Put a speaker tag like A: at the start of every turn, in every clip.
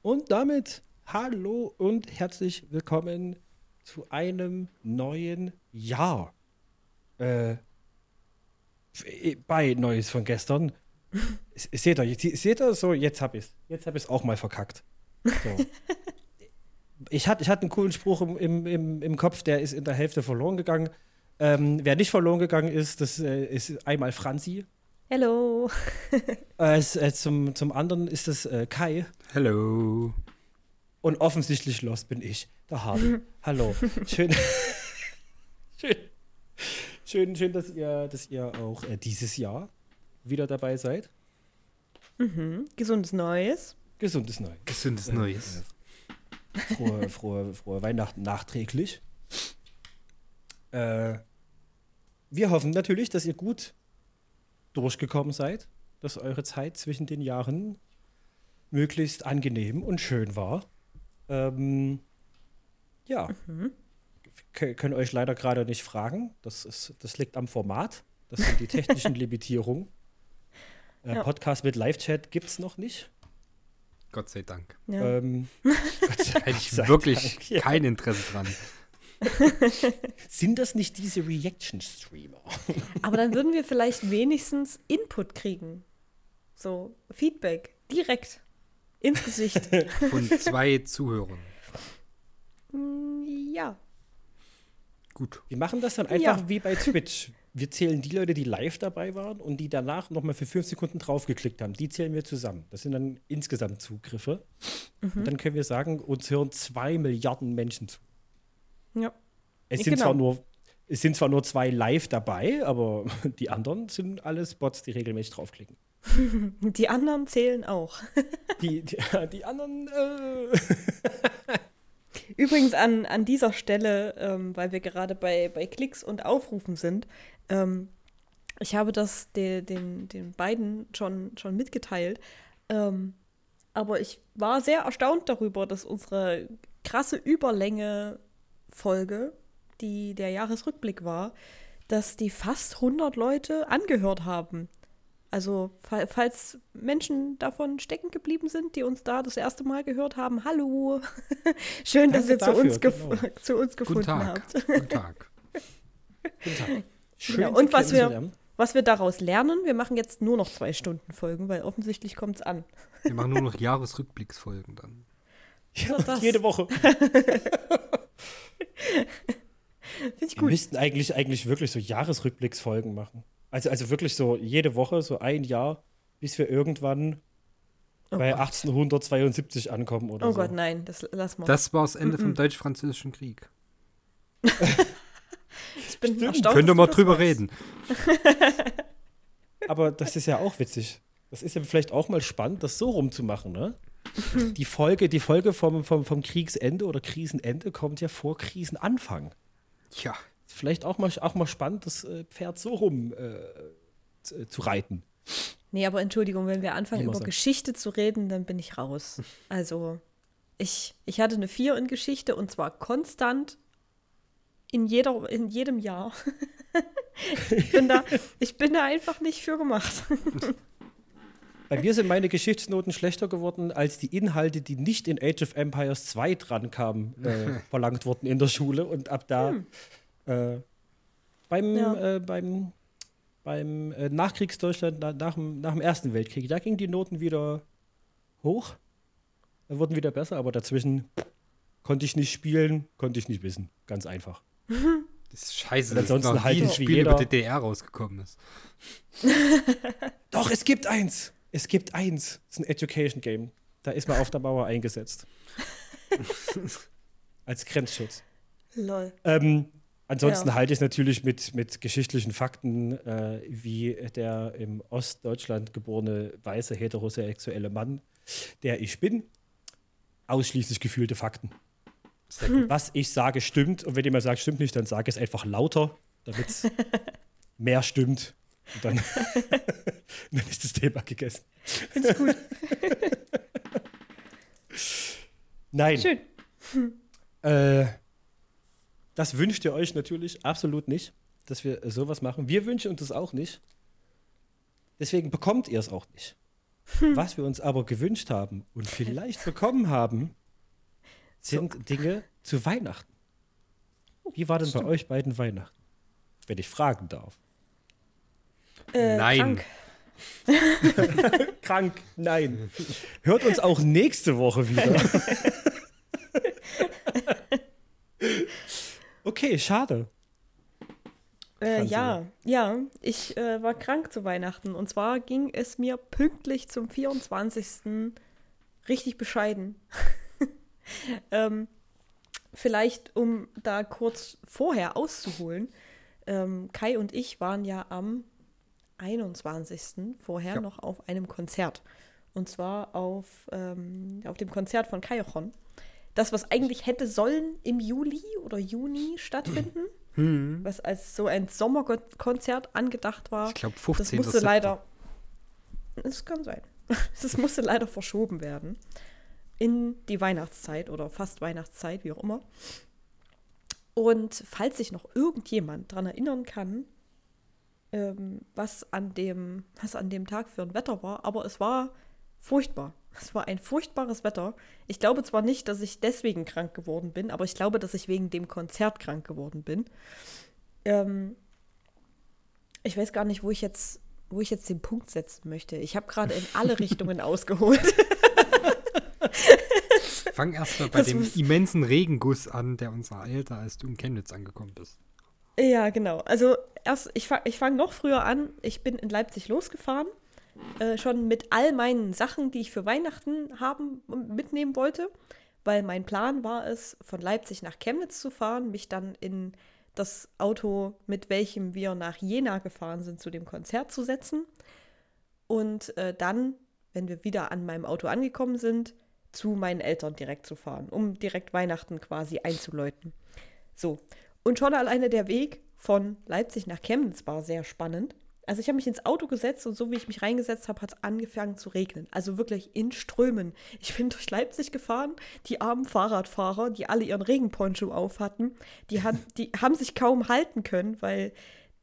A: Und damit hallo und herzlich willkommen zu einem neuen Jahr. Äh, bei Neues von gestern. seht ihr, seht ihr so, jetzt hab ich's. Jetzt hab ich's auch mal verkackt. So. ich hatte ich hatte einen coolen Spruch im, im, im Kopf, der ist in der Hälfte verloren gegangen. Ähm, wer nicht verloren gegangen ist, das äh, ist einmal Franzi.
B: Hello.
A: äh, äh, zum, zum anderen ist es äh, Kai.
C: Hello.
A: Und offensichtlich los bin ich, der Hardy. Hallo. Schön. schön. Schön, schön, dass ihr, dass ihr auch äh, dieses Jahr wieder dabei seid.
B: Mhm. Gesundes Neues.
A: Gesundes Neues.
C: Gesundes Neues.
A: frohe, frohe, frohe Weihnachten nachträglich. Äh, wir hoffen natürlich, dass ihr gut durchgekommen seid, dass eure Zeit zwischen den Jahren möglichst angenehm und schön war. Ähm, ja, mhm. können euch leider gerade nicht fragen. Das, ist, das liegt am Format. Das sind die technischen Limitierungen. Äh, ja. Podcast mit Live-Chat gibt es noch nicht.
C: Gott sei Dank.
B: Ja. Ähm,
C: Gott sei Hätte ich wirklich Dank, ja. kein Interesse dran.
A: Sind das nicht diese Reaction-Streamer?
B: Aber dann würden wir vielleicht wenigstens Input kriegen. So, Feedback. Direkt. Ins Gesicht.
C: Von zwei Zuhörern.
B: Mm, ja.
A: Gut. Wir machen das dann einfach ja. wie bei Twitch. Wir zählen die Leute, die live dabei waren und die danach nochmal für fünf Sekunden draufgeklickt haben. Die zählen wir zusammen. Das sind dann insgesamt Zugriffe. Mhm. Und dann können wir sagen, uns hören zwei Milliarden Menschen zu.
B: Ja.
A: Es sind, genau. zwar nur, es sind zwar nur zwei live dabei, aber die anderen sind alles Bots, die regelmäßig draufklicken.
B: Die anderen zählen auch.
A: Die, die, die anderen. Äh
B: Übrigens an, an dieser Stelle, ähm, weil wir gerade bei, bei Klicks und Aufrufen sind, ähm, ich habe das de, den, den beiden schon, schon mitgeteilt. Ähm, aber ich war sehr erstaunt darüber, dass unsere krasse Überlänge Folge, die der Jahresrückblick war, dass die fast 100 Leute angehört haben. Also, falls Menschen davon stecken geblieben sind, die uns da das erste Mal gehört haben, hallo. Schön, Danke dass ihr dafür, zu, uns genau. zu uns gefunden
C: Guten
B: habt.
C: Guten Tag.
A: Guten Tag.
B: Schön, genau. Und was wir, was wir daraus lernen, wir machen jetzt nur noch zwei Stunden Folgen, weil offensichtlich kommt es an.
C: Wir machen nur noch Jahresrückblicksfolgen dann.
A: Ja, jede Woche.
B: Finde ich gut.
A: Wir müssten eigentlich, eigentlich wirklich so Jahresrückblicksfolgen machen. Also, also wirklich so jede Woche, so ein Jahr, bis wir irgendwann oh bei Gott. 1872 ankommen oder
B: oh
A: so.
B: Oh Gott, nein, das lass mal.
C: Das war das Ende mm -mm. vom Deutsch-Französischen Krieg.
B: ich bin erstaunt.
C: Können wir mal drüber weißt. reden.
A: Aber das ist ja auch witzig. Das ist ja vielleicht auch mal spannend, das so rumzumachen, ne? die Folge, die Folge vom, vom, vom Kriegsende oder Krisenende kommt ja vor Krisenanfang.
C: Tja.
A: Vielleicht auch mal, auch mal spannend, das äh, Pferd so rum äh, zu reiten.
B: Nee, aber Entschuldigung, wenn wir anfangen, über sagen. Geschichte zu reden, dann bin ich raus. Also, ich, ich hatte eine 4 in Geschichte und zwar konstant in, jeder, in jedem Jahr. ich, bin da, ich bin da einfach nicht für gemacht.
A: Bei mir sind meine Geschichtsnoten schlechter geworden, als die Inhalte, die nicht in Age of Empires 2 drankamen, äh, verlangt wurden in der Schule. Und ab da hm. äh, beim, ja. äh, beim, beim äh, Nachkriegsdeutschland, nach, nach, nach dem Ersten Weltkrieg, da gingen die Noten wieder hoch, da wurden wieder besser, aber dazwischen konnte ich nicht spielen, konnte ich nicht wissen. Ganz einfach.
C: Das ist scheiße,
A: dass ansonsten halt
C: ein Spiel über DDR rausgekommen ist.
A: Doch, es gibt eins. Es gibt eins, das ist ein Education Game. Da ist man auf der Mauer eingesetzt. Als Grenzschutz.
B: Lol.
A: Ähm, ansonsten ja. halte ich es natürlich mit, mit geschichtlichen Fakten, äh, wie der im Ostdeutschland geborene weiße heterosexuelle Mann, der ich bin, ausschließlich gefühlte Fakten. Was ich sage, stimmt. Und wenn jemand sagt, stimmt nicht, dann sage ich es einfach lauter, damit es mehr stimmt. Und dann, dann ist das Thema gegessen.
B: Finde ich gut.
A: Nein.
B: Schön.
A: Äh, das wünscht ihr euch natürlich absolut nicht, dass wir sowas machen. Wir wünschen uns das auch nicht. Deswegen bekommt ihr es auch nicht. Was wir uns aber gewünscht haben und vielleicht bekommen haben, sind Dinge zu Weihnachten. Wie war denn bei euch beiden Weihnachten? Wenn ich fragen darf.
B: Äh,
C: Nein.
B: Krank.
A: Krank, nein. Hört uns auch nächste Woche wieder. okay, schade.
B: Äh, ja, ja, ich äh, war krank zu Weihnachten. Und zwar ging es mir pünktlich zum 24. richtig bescheiden. ähm, vielleicht, um da kurz vorher auszuholen. Ähm, Kai und ich waren ja am 21. vorher
C: Ja.
B: noch auf einem Konzert. Und zwar auf, ähm, auf dem Konzert von Kaiochon. Das, was eigentlich hätte sollen im Juli oder Juni stattfinden, was als so ein Sommerkonzert angedacht war.
C: Ich glaube,
B: Das
C: 15.
B: musste
C: September.
B: leider. Es kann sein. Das musste leider verschoben werden. In die Weihnachtszeit oder fast Weihnachtszeit, wie auch immer. Und falls sich noch irgendjemand daran erinnern kann, ähm, was, an dem, was an dem Tag für ein Wetter war, aber es war furchtbar. Es war ein furchtbares Wetter. Ich glaube zwar nicht, dass ich deswegen krank geworden bin, aber ich glaube, dass ich wegen dem Konzert krank geworden bin. Ähm, ich weiß gar nicht, wo ich jetzt, wo ich jetzt den Punkt setzen möchte. Ich habe gerade in alle Richtungen ausgeholt.
C: Fang erstmal bei
B: Das
C: dem immensen Regenguss an, der uns ereilte, als du in Chemnitz angekommen bist.
B: Ja, genau. Also erst, ich fange ich fang noch früher an. Ich bin in Leipzig losgefahren. Äh, schon mit all meinen Sachen, die ich für Weihnachten haben mitnehmen wollte. Weil mein Plan war es, von Leipzig nach Chemnitz zu fahren, mich dann in das Auto, mit welchem wir nach Jena gefahren sind, zu dem Konzert zu setzen. Und äh, dann, wenn wir wieder an meinem Auto angekommen sind, zu meinen Eltern direkt zu fahren, um direkt Weihnachten quasi einzuläuten. So. Und schon alleine der Weg von Leipzig nach Chemnitz war sehr spannend. Also ich habe mich ins Auto gesetzt und so wie ich mich reingesetzt habe, hat es angefangen zu regnen. Also wirklich in Strömen. Ich bin durch Leipzig gefahren, die armen Fahrradfahrer, die alle ihren Regenponcho auf hatten, die, han, die haben sich kaum halten können, weil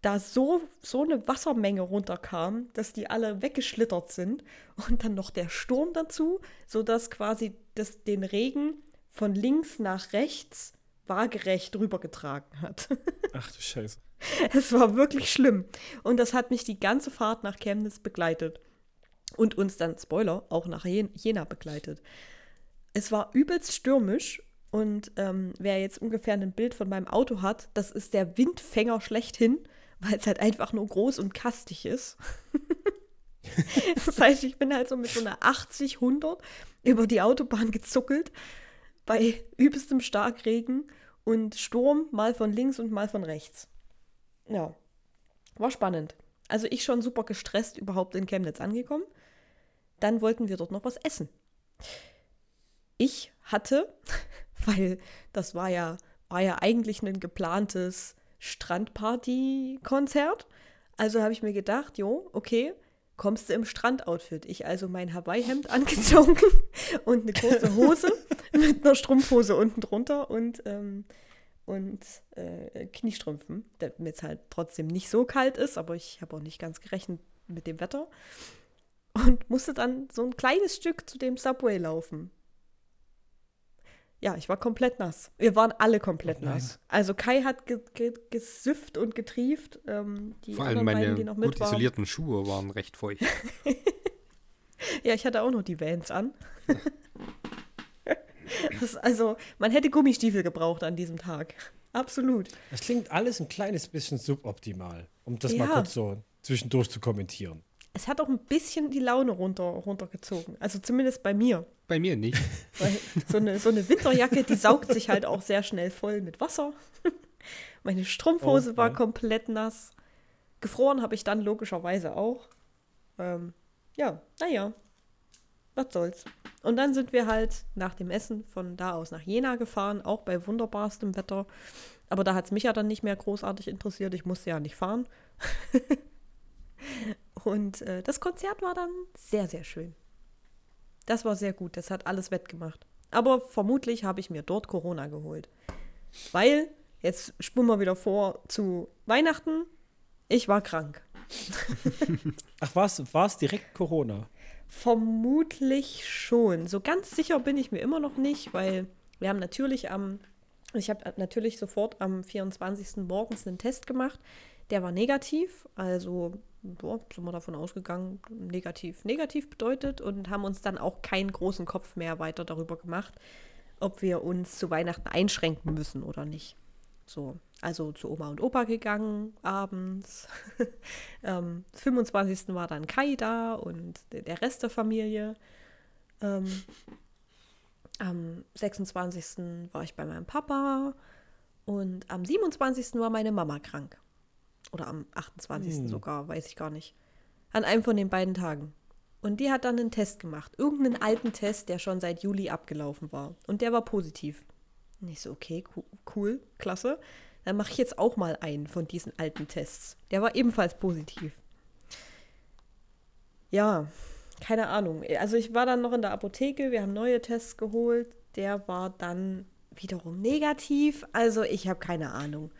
B: da so, so eine Wassermenge runterkam, dass die alle weggeschlittert sind. Und dann noch der Sturm dazu, sodass quasi das, den Regen von links nach rechts waagerecht rübergetragen hat.
A: Ach du Scheiße.
B: Es war wirklich schlimm. Und das hat mich die ganze Fahrt nach Chemnitz begleitet. Und uns dann, Spoiler, auch nach Jen- Jena begleitet. Es war übelst stürmisch. Und ähm, wer jetzt ungefähr ein Bild von meinem Auto hat, das ist der Windfänger schlechthin, weil es halt einfach nur groß und kastig ist. das heißt, ich bin halt so mit so einer 80, 100 über die Autobahn gezuckelt bei übelstem Starkregen und Sturm mal von links und mal von rechts. Ja, war spannend. Also ich schon super gestresst überhaupt in Chemnitz angekommen. Dann wollten wir dort noch was essen. Ich hatte, weil das war ja, war ja eigentlich ein geplantes Strandparty-Konzert. Also habe ich mir gedacht, jo, okay, kommst du im Strandoutfit. Ich also mein Hawaii-Hemd angezogen und eine kurze Hose mit einer Strumpfhose unten drunter und, ähm, und äh, Kniestrümpfen, damit es halt trotzdem nicht so kalt ist, aber ich habe auch nicht ganz gerechnet mit dem Wetter. Und musste dann so ein kleines Stück zu dem Subway laufen. Ja, ich war komplett nass. Wir waren alle komplett
A: Oh nein.
B: nass. Also Kai hat ge ge gesüfft und getrieft. Ähm, die
C: Vor allem meine
B: beiden, die noch
C: gut
B: mit waren.
C: isolierten Schuhe waren recht feucht.
B: Ja, ich hatte auch noch die Vans an. das, ist also, man hätte Gummistiefel gebraucht an diesem Tag. Absolut.
A: Das klingt alles ein kleines bisschen suboptimal, um das mal
B: Ja.
A: kurz so zwischendurch zu kommentieren.
B: Es hat auch ein bisschen die Laune runter, runtergezogen. Also zumindest bei mir.
C: Bei mir nicht.
B: Weil so eine, so eine Winterjacke, die saugt sich halt auch sehr schnell voll mit Wasser. Meine Strumpfhose
A: Oh,
B: war
A: ja.
B: komplett nass. Gefroren habe ich dann logischerweise auch. Ähm, ja, naja. Was soll's. Und dann sind wir halt nach dem Essen von da aus nach Jena gefahren, auch bei wunderbarstem Wetter. Aber da hat es mich ja dann nicht mehr großartig interessiert. Ich musste ja nicht fahren. Und äh, das Konzert war dann sehr, sehr schön. Das war sehr gut. Das hat alles wettgemacht. Aber vermutlich habe ich mir dort Corona geholt. Weil, jetzt spulen wir wieder vor zu Weihnachten. Ich war krank.
A: Ach, war es direkt Corona?
B: Vermutlich schon. So ganz sicher bin ich mir immer noch nicht, weil wir haben natürlich am, ich habe natürlich sofort am 24. morgens einen Test gemacht. Der war negativ, also boah, sind wir davon ausgegangen, negativ, negativ bedeutet und haben uns dann auch keinen großen Kopf mehr weiter darüber gemacht, ob wir uns zu Weihnachten einschränken müssen oder nicht. So, also zu Oma und Opa gegangen abends. ähm, 25. war dann Kai da und der Rest der Familie. Ähm, am 26. war ich bei meinem Papa und am 27. war meine Mama krank. Oder am 28.
A: Hm.
B: sogar, weiß ich gar nicht. An einem von den beiden Tagen. Und die hat dann einen Test gemacht. Irgendeinen alten Test, der schon seit Juli abgelaufen war. Und der war positiv. Und ich so, okay, cool, cool klasse. Dann mache ich jetzt auch mal einen von diesen alten Tests. Der war ebenfalls positiv. Ja, keine Ahnung. Also ich war dann noch in der Apotheke, wir haben neue Tests geholt. Der war dann wiederum negativ. Also ich habe keine Ahnung.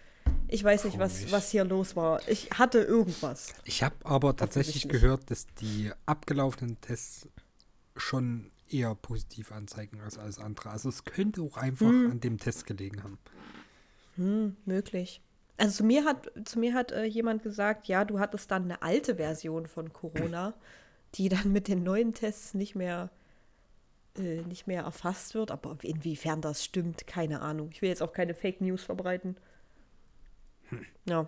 B: Ich weiß nicht, was,
C: Komisch.
B: was hier los war. Ich hatte irgendwas.
C: Ich habe aber tatsächlich gehört, dass die abgelaufenen Tests schon eher positiv anzeigen als alles andere. Also es könnte auch einfach an dem Test gelegen haben.
B: Hm, möglich. Also zu mir hat, zu mir hat äh, jemand gesagt, ja, du hattest dann eine alte Version von Corona, die dann mit den neuen Tests nicht mehr, äh, nicht mehr erfasst wird. Aber inwiefern das stimmt, keine Ahnung. Ich will jetzt auch keine Fake News verbreiten. Ja.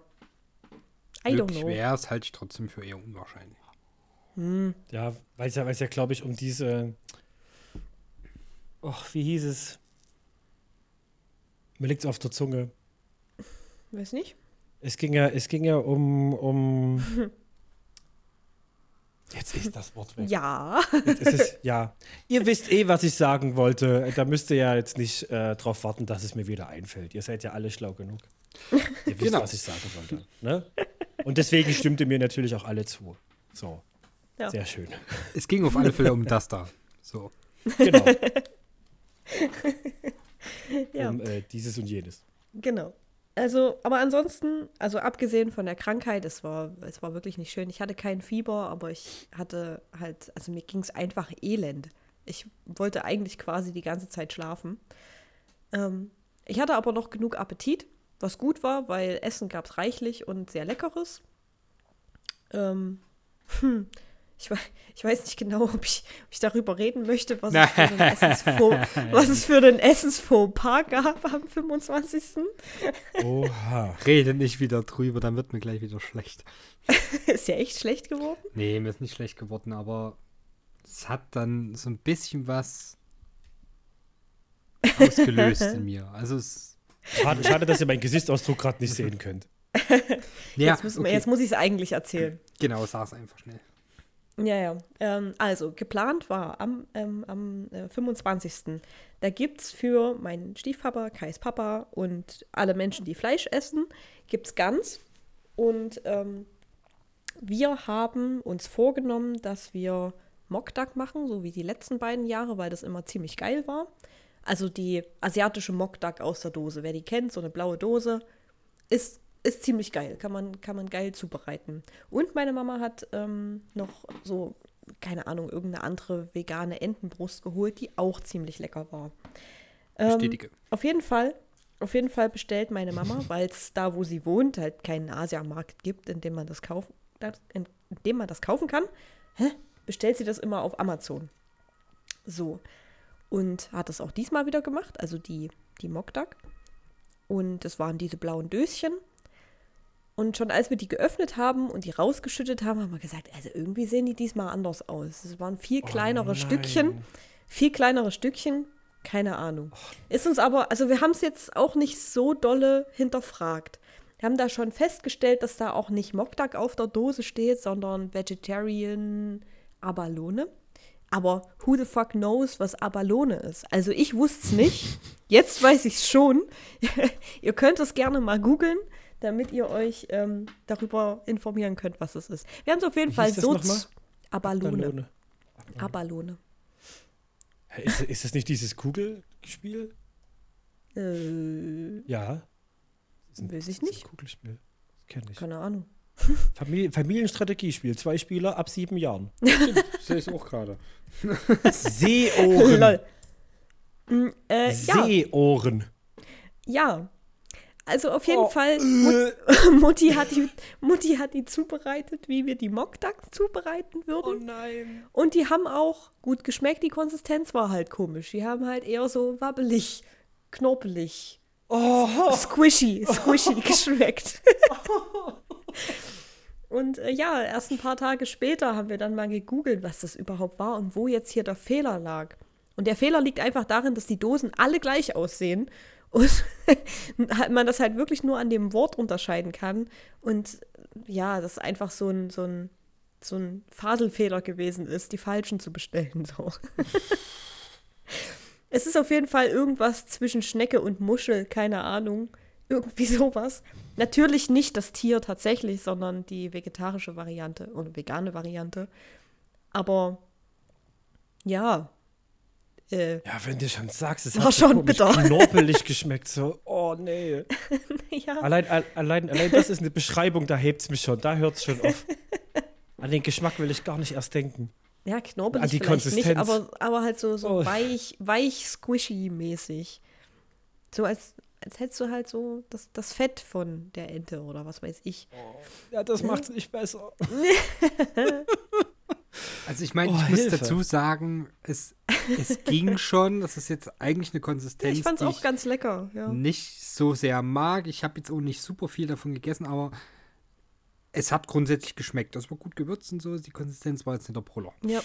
B: I don't
C: Möglich
B: know.
C: wäre es, halte ich trotzdem für eher unwahrscheinlich.
A: Ja, weil es ja, weil's ja glaube ich, um diese. Och, wie hieß es? Mir liegt es auf der Zunge.
B: Weiß nicht.
A: Es ging ja, es ging ja um, um. Jetzt ist das Wort weg.
B: Ja.
A: Es, ja. Ihr wisst eh, was ich sagen wollte. Da müsst ihr ja jetzt nicht äh, drauf warten, dass es mir wieder einfällt. Ihr seid ja alle schlau genug. Ihr wisst,
C: Genau.
A: was ich sagen wollte. Ne? Und deswegen stimmte mir natürlich auch alle zu. So.
B: Ja.
A: Sehr schön.
C: Es ging auf alle Fälle um das da. So.
A: Genau.
B: ja.
A: Um äh, dieses und jenes.
B: Genau. Also, aber ansonsten, also abgesehen von der Krankheit, es war, es war wirklich nicht schön. Ich hatte kein Fieber, aber ich hatte halt, also mir ging es einfach elend. Ich wollte eigentlich quasi die ganze Zeit schlafen. Ähm, ich hatte aber noch genug Appetit, was gut war, weil Essen gab es reichlich und sehr leckeres. Ähm, hm, ich, ich weiß nicht genau, ob ich, ob ich darüber reden möchte, was es für einen Essensfaux, was es für einen Essensfaux-Pas gab am 25.
A: Oha.
C: Rede nicht wieder drüber, dann wird mir gleich wieder schlecht.
B: Ist ja echt schlecht geworden.
C: Nee, mir ist nicht schlecht geworden, aber es hat dann so ein bisschen was ausgelöst in mir. Also es.
A: Schade, schade, dass ihr meinen Gesichtsausdruck gerade nicht sehen könnt.
C: Ja,
B: jetzt, müssen
C: okay.
B: jetzt muss ich es eigentlich erzählen.
C: genau, sag's einfach schnell.
B: Ja, ja. Ähm, also, geplant war am, ähm, am äh, 25. Da gibt es für meinen Stiefpapa, Kais Papa und alle Menschen, die Fleisch essen, gibt es Gans. Und ähm, wir haben uns vorgenommen, dass wir Mokdak machen, so wie die letzten beiden Jahre, weil das immer ziemlich geil war. Also die asiatische Mokdak aus der Dose. Wer die kennt, so eine blaue Dose, ist, ist ziemlich geil. Kann man, kann man geil zubereiten. Und meine Mama hat ähm, noch so, keine Ahnung, irgendeine andere vegane Entenbrust geholt, die auch ziemlich lecker war. Ähm,
C: Bestätige.
B: auf jeden Fall, auf jeden Fall bestellt meine Mama, weil es da, wo sie wohnt, halt keinen Asiamarkt gibt, in dem man das kaufen, in dem man das kaufen kann, hä? bestellt sie das immer auf Amazon. So. Und hat das auch diesmal wieder gemacht, also die, die Mokdak. Und das waren diese blauen Döschen. Und schon als wir die geöffnet haben und die rausgeschüttet haben, haben wir gesagt, also irgendwie sehen die diesmal anders aus. Es waren viel kleinere
A: nein.
B: Stückchen, viel kleinere Stückchen, keine Ahnung. Ist uns aber, also wir haben es jetzt auch nicht so dolle hinterfragt. Wir haben da schon festgestellt, dass da auch nicht Mokdak auf der Dose steht, sondern Vegetarian Abalone. Aber who the fuck knows, was Abalone ist? Also ich wusste es nicht. Jetzt weiß ich es schon. ihr könnt es gerne mal googeln, damit ihr euch ähm, darüber informieren könnt, was es ist. Wir haben es auf jeden
A: Wie
B: Fall so? Abalone. Abalone.
A: Hä, Ist, ist das nicht dieses Kugelspiel?
B: Äh,
A: Ja.
B: Weiß ich nicht.
A: Kugelspiel. Kenne ich.
B: keine Ahnung.
A: Famili Familienstrategiespiel, zwei Spieler ab sieben Jahren.
C: Sehe ich auch gerade.
A: Seeohren.
B: Lol. Mm, äh, ja,
A: Seeohren.
B: ja. Also auf jeden
A: Oh,
B: Fall. Mut, Mutti, hat die, Mutti hat die zubereitet, wie wir die Mock Duck zubereiten
A: Oh
B: würden.
A: nein.
B: Und die haben auch gut geschmeckt. Die Konsistenz war halt komisch. Die haben halt eher so wabbelig, knorpelig,
A: Oh.
B: squishy, squishy geschmeckt. Und äh, ja, erst ein paar Tage später haben wir dann mal gegoogelt, was das überhaupt war und wo jetzt hier der Fehler lag. Und der Fehler liegt einfach darin, dass die Dosen alle gleich aussehen und man das halt wirklich nur an dem Wort unterscheiden kann. Und ja, das einfach so ein, so ein, so ein Faselfehler gewesen ist, die falschen zu bestellen. So. es ist auf jeden Fall irgendwas zwischen Schnecke und Muschel, keine Ahnung. Irgendwie sowas. Natürlich nicht das Tier tatsächlich, sondern die vegetarische Variante oder vegane Variante. Aber ja. Äh,
A: Ja, wenn du schon sagst, es
B: War
A: hat
B: schon
A: so
B: bitter.
A: knorpelig geschmeckt. So, oh nee.
B: ja.
A: Allein, al- allein, allein das ist eine Beschreibung, da hebt es mich schon, da hört es schon auf. An den Geschmack will ich gar nicht erst denken.
B: Ja, knorpelig
A: Ah, die
B: vielleicht nicht,
A: Konsistenz.
B: aber, aber halt so, so
A: Oh.
B: weich, weich, squishy-mäßig. So als, als hättest du halt so das, das Fett von der Ente oder was weiß ich.
A: Ja, das macht es nicht besser.
C: Also ich meine,
A: Oh,
C: ich muss
A: Hilfe.
C: dazu sagen, es, es ging schon. Das ist jetzt eigentlich eine
B: Ja,
C: Konsistenz,
B: ich fand's
C: die
B: auch ganz lecker, ja.
C: nicht so sehr mag. Ich habe jetzt auch nicht super viel davon gegessen, aber es hat grundsätzlich geschmeckt. Das war gut gewürzt und so. Die Konsistenz war jetzt nicht der Proller.
B: Ja,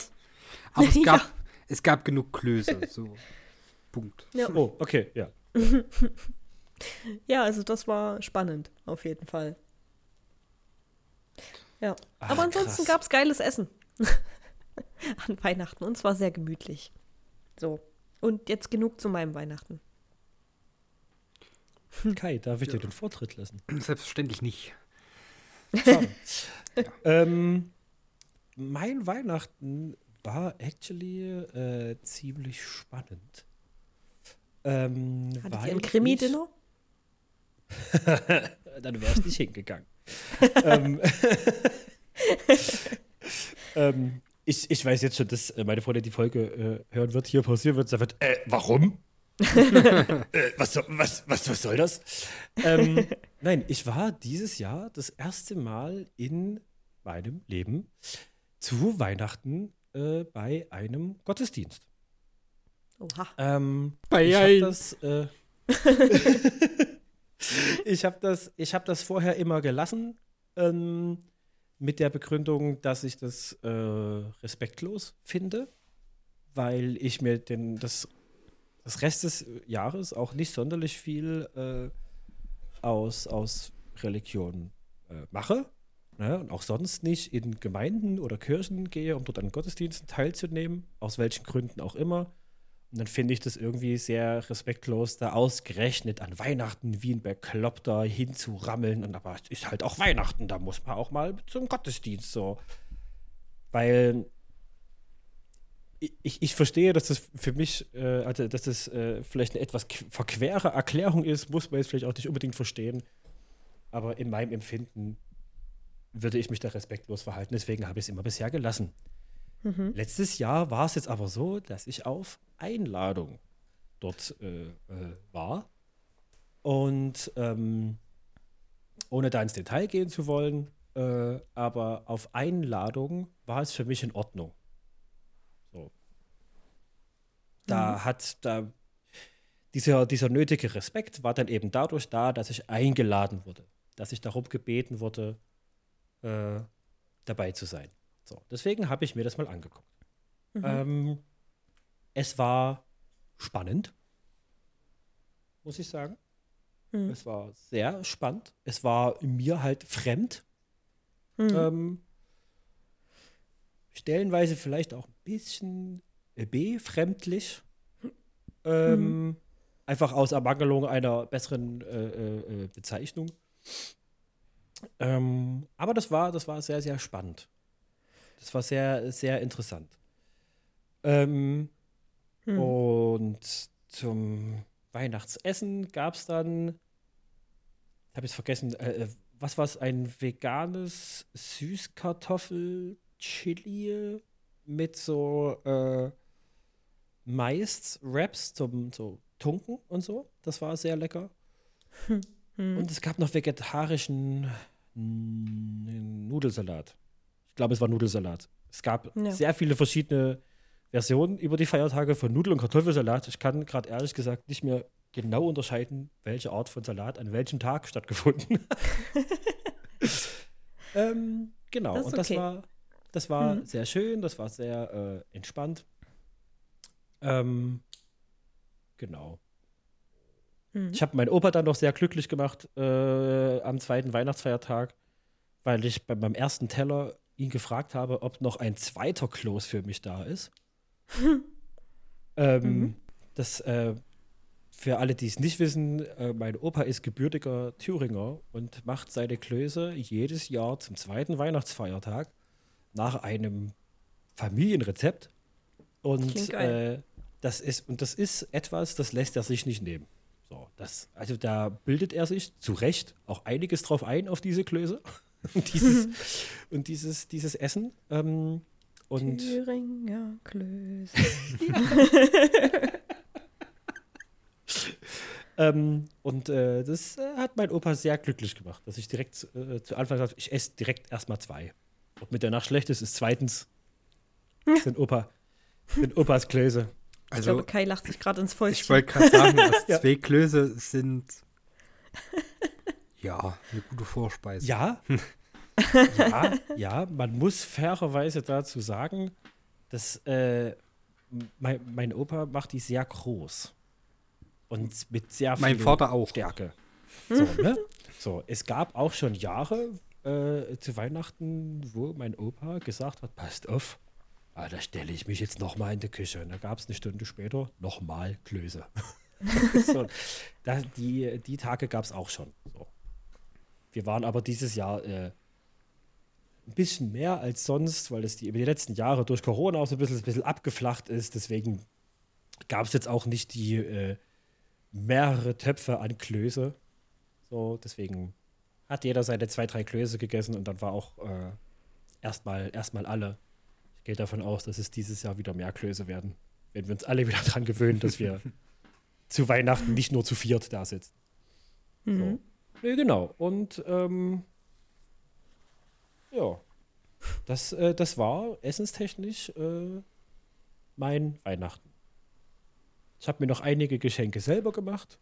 C: Aber es
B: Ja.
C: gab, es gab genug Klöße. So. Punkt.
B: ja.
A: Oh, okay, ja.
B: Ja, also das war spannend, auf jeden Fall. Ja,
A: Ach,
B: aber ansonsten
A: krass.
B: gab's geiles Essen an Weihnachten und es war sehr gemütlich. So, und jetzt genug zu meinem Weihnachten.
A: Kai, darf ich dir den Vortritt lassen?
C: Selbstverständlich nicht.
A: Schade. ähm, mein Weihnachten war actually äh, ziemlich spannend. Ähm,
B: Hattet ihr ein Krimi-Dinner?
A: Ich- Dann wär's nicht hingegangen. ähm, ähm, ich, ich weiß jetzt schon, dass meine Freundin die Folge äh, hören wird, hier pausieren wird, sagt, äh, warum? äh, was, soll- was, was, was soll das? Ähm, nein, ich war dieses Jahr das erste Mal in meinem Leben zu Weihnachten äh, bei einem Gottesdienst.
B: Oha.
A: Ähm,
C: Bei
A: ich habe das, äh, ich habe das, habe das vorher immer gelassen ähm, mit der Begründung, dass ich das äh, respektlos finde, weil ich mir den das, das Rest des Jahres auch nicht sonderlich viel äh, aus aus Religion äh, mache. Ne, und auch sonst nicht in Gemeinden oder Kirchen gehe, um dort an Gottesdiensten teilzunehmen, aus welchen Gründen auch immer. Und dann finde ich das irgendwie sehr respektlos, da ausgerechnet an Weihnachten wie ein Bekloppter hinzurammeln. Und aber es ist halt auch Weihnachten, da muss man auch mal zum Gottesdienst so. Weil ich, ich verstehe, dass das für mich, äh, also dass das äh, vielleicht eine etwas qu- verquere Erklärung ist, muss man jetzt vielleicht auch nicht unbedingt verstehen. Aber in meinem Empfinden würde ich mich da respektlos verhalten, deswegen habe ich es immer bisher gelassen.
B: Mhm.
A: Letztes Jahr war es jetzt aber so, dass ich auf Einladung dort äh, äh, war. Und ähm, ohne da ins Detail gehen zu wollen, äh, aber auf Einladung war es für mich in Ordnung. So. Da hat da dieser, dieser nötige Respekt war dann eben dadurch da, dass ich eingeladen wurde, dass ich darum gebeten wurde, äh, dabei zu sein. So, deswegen habe ich mir das mal angeguckt.
B: Mhm.
A: Ähm, es war spannend, muss ich sagen.
B: Mhm.
A: Es war sehr spannend. Es war mir halt fremd.
B: Mhm.
A: Ähm, stellenweise vielleicht auch ein bisschen befremdlich. Ähm, Einfach aus Ermangelung einer besseren äh, äh, äh, Bezeichnung. Ähm, aber das war, das war sehr, sehr spannend. Das war sehr, sehr interessant. Ähm,
B: Mhm.
A: Und zum Weihnachtsessen gab es dann, ich habe jetzt vergessen, äh, äh, was war es, ein veganes Süßkartoffel-Chili mit so äh, Mais-Wraps zum so Tunken und so. Das war sehr lecker.
B: Hm.
A: Und es gab noch vegetarischen mm, Nudelsalat. Ich glaube, es war Nudelsalat. Es gab
B: Ja.
A: sehr viele verschiedene Versionen über die Feiertage von Nudel- und Kartoffelsalat. Ich kann gerade ehrlich gesagt nicht mehr genau unterscheiden, welche Art von Salat an welchem Tag stattgefunden hat. ähm, genau,
B: Das
A: und das
B: okay.
A: war, das war
B: Mhm.
A: sehr schön, das war sehr äh, entspannt. Ähm, genau.
B: Mhm.
A: Ich habe meinen Opa dann noch sehr glücklich gemacht äh, am zweiten Weihnachtsfeiertag, weil ich bei meinem ersten Teller ihn gefragt habe, ob noch ein zweiter Kloß für mich da ist. ähm,
B: Mhm.
A: Das äh, für alle, die es nicht wissen, äh, mein Opa ist gebürtiger Thüringer und macht seine Klöße jedes Jahr zum zweiten Weihnachtsfeiertag nach einem Familienrezept. Und äh, das ist und das ist etwas, das lässt er sich nicht nehmen. So, das, also da bildet er sich zu Recht auch einiges drauf ein auf diese Klöße und dieses, und dieses, dieses Essen. Ähm, und
B: Thüringer Klöße.
A: Ähm, und äh, das äh, hat mein Opa sehr glücklich gemacht, dass ich direkt äh, zu Anfang sagte, ich esse direkt erstmal zwei. Ob mit der Nacht schlecht ist, ist zweitens. Sind, Opa, sind Opas Klöße.
B: Ich
C: Also,
B: glaube, Kai lacht sich gerade ins Fäustchen.
C: ich wollte gerade sagen, dass
A: Ja.
C: zwei Klöße sind ja eine gute Vorspeise.
A: Ja, ja, ja, man muss fairerweise dazu sagen, dass äh, mein, mein Opa macht die sehr groß. Und mit sehr viel
C: Mein Vater auch.
A: Stärke. So, ne? so, es gab auch schon Jahre äh, zu Weihnachten, wo mein Opa gesagt hat, passt auf, ah, da stelle ich mich jetzt nochmal in die Küche. Und da gab es eine Stunde später nochmal Klöße. so, da, die, die Tage gab es auch schon. So. Wir waren aber dieses Jahr äh, ein bisschen mehr als sonst, weil es die, über die letzten Jahre durch Corona auch so ein bisschen, ein bisschen abgeflacht ist. Deswegen gab es jetzt auch nicht die äh, mehrere Töpfe an Klöße. So, deswegen hat jeder seine zwei, drei Klöße gegessen und dann war auch äh, erstmal erstmal alle. Ich gehe davon aus, dass es dieses Jahr wieder mehr Klöße werden. Wenn wir uns alle wieder dran gewöhnen, dass wir zu Weihnachten nicht nur zu viert da sitzen.
B: Mhm.
A: So. Nee, genau. Und ähm, ja, das, äh, das war essenstechnisch äh, mein Weihnachten. Ich habe mir noch einige Geschenke selber gemacht,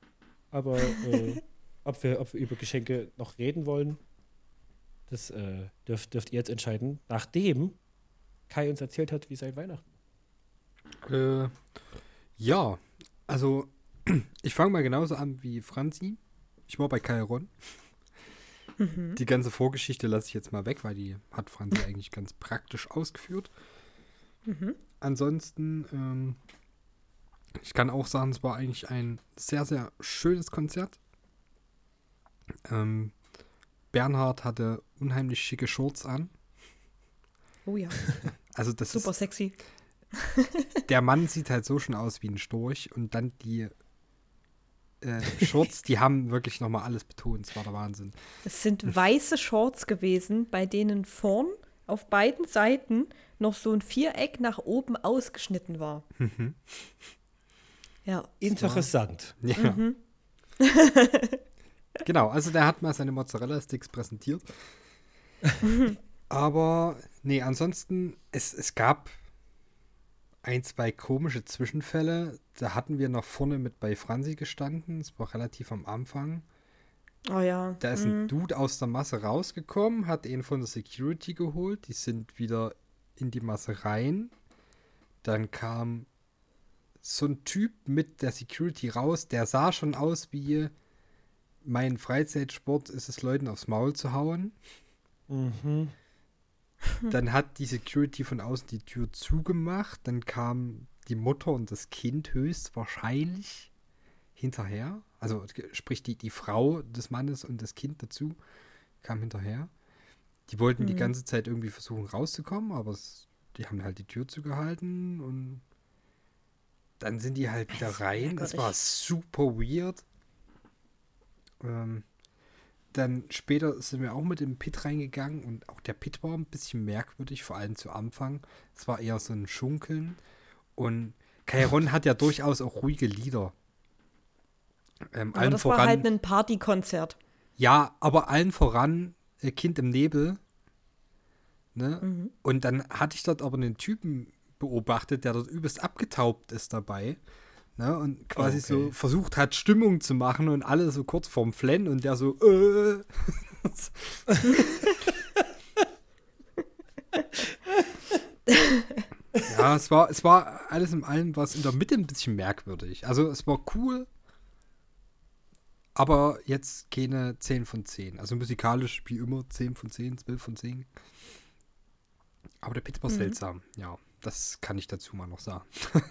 A: aber äh, ob, wir, ob wir über Geschenke noch reden wollen, das äh, dürft, dürft ihr jetzt entscheiden, nachdem Kai uns erzählt hat, wie sein Weihnachten.
C: Äh, ja, also ich fange mal genauso an wie Franzi. Ich war bei Kairon.
B: Mhm.
C: Die ganze Vorgeschichte lasse ich jetzt mal weg, weil die hat Franzi eigentlich ganz praktisch ausgeführt.
B: Mhm.
C: Ansonsten, ähm, ich kann auch sagen, es war eigentlich ein sehr, sehr schönes Konzert. Ähm, Bernhard hatte unheimlich schicke Shorts an.
B: Oh ja,
C: Also das
B: super
C: ist,
B: sexy.
C: der Mann sieht halt so schon aus wie ein Storch und dann die äh, Shorts, die haben wirklich nochmal alles betont. Es war der Wahnsinn.
B: Es sind weiße Shorts gewesen, bei denen vorn auf beiden Seiten noch so ein Viereck nach oben ausgeschnitten war. Ja,
A: Interessant.
C: Ja. genau, also der hat mal seine Mozzarella-Sticks präsentiert. Aber nee, ansonsten, es, es gab ein, zwei komische Zwischenfälle. Da hatten wir noch vorne mit bei Franzi gestanden. Es war relativ am Anfang.
B: oh ja.
C: Da ist ein Dude aus der Masse rausgekommen, hat ihn von der Security geholt. Die sind wieder in die Masse rein. Dann kam so ein Typ mit der Security raus, der sah schon aus wie mein Freizeitsport ist es, Leuten aufs Maul zu hauen.
A: Mhm.
C: Dann hat die Security von außen die Tür zugemacht. Dann kam die Mutter und das Kind höchstwahrscheinlich hinterher. Also sprich die, die Frau des Mannes und das Kind dazu kam hinterher. Die wollten die
B: Mhm.
C: ganze Zeit irgendwie versuchen rauszukommen, aber es, die haben halt die Tür zugehalten und dann sind die halt wieder
B: Das
C: rein. Es war super weird. Ähm, dann später sind wir auch mit dem Pit reingegangen und auch der Pit war ein bisschen merkwürdig, vor allem zu Anfang. Es war eher so ein Schunkeln und Kairon hat ja durchaus auch ruhige Lieder.
B: Ähm, aber das voran, war halt ein Partykonzert.
C: Ja, aber allen voran äh, Kind im Nebel. Ne? Mhm. Und dann hatte ich dort aber einen Typen beobachtet, der dort übelst abgetaubt ist dabei. Ne? Und quasi okay. so versucht hat, Stimmung zu machen und alle so kurz vorm Flennen und der so, äh. ja, es war, es war alles in allem was in der Mitte ein bisschen merkwürdig. Also es war cool, aber jetzt keine 10 von 10. Also musikalisch wie immer 10 von 10, 12 von 10. Aber der Pit war mhm. seltsam, ja. Das kann ich dazu mal noch sagen.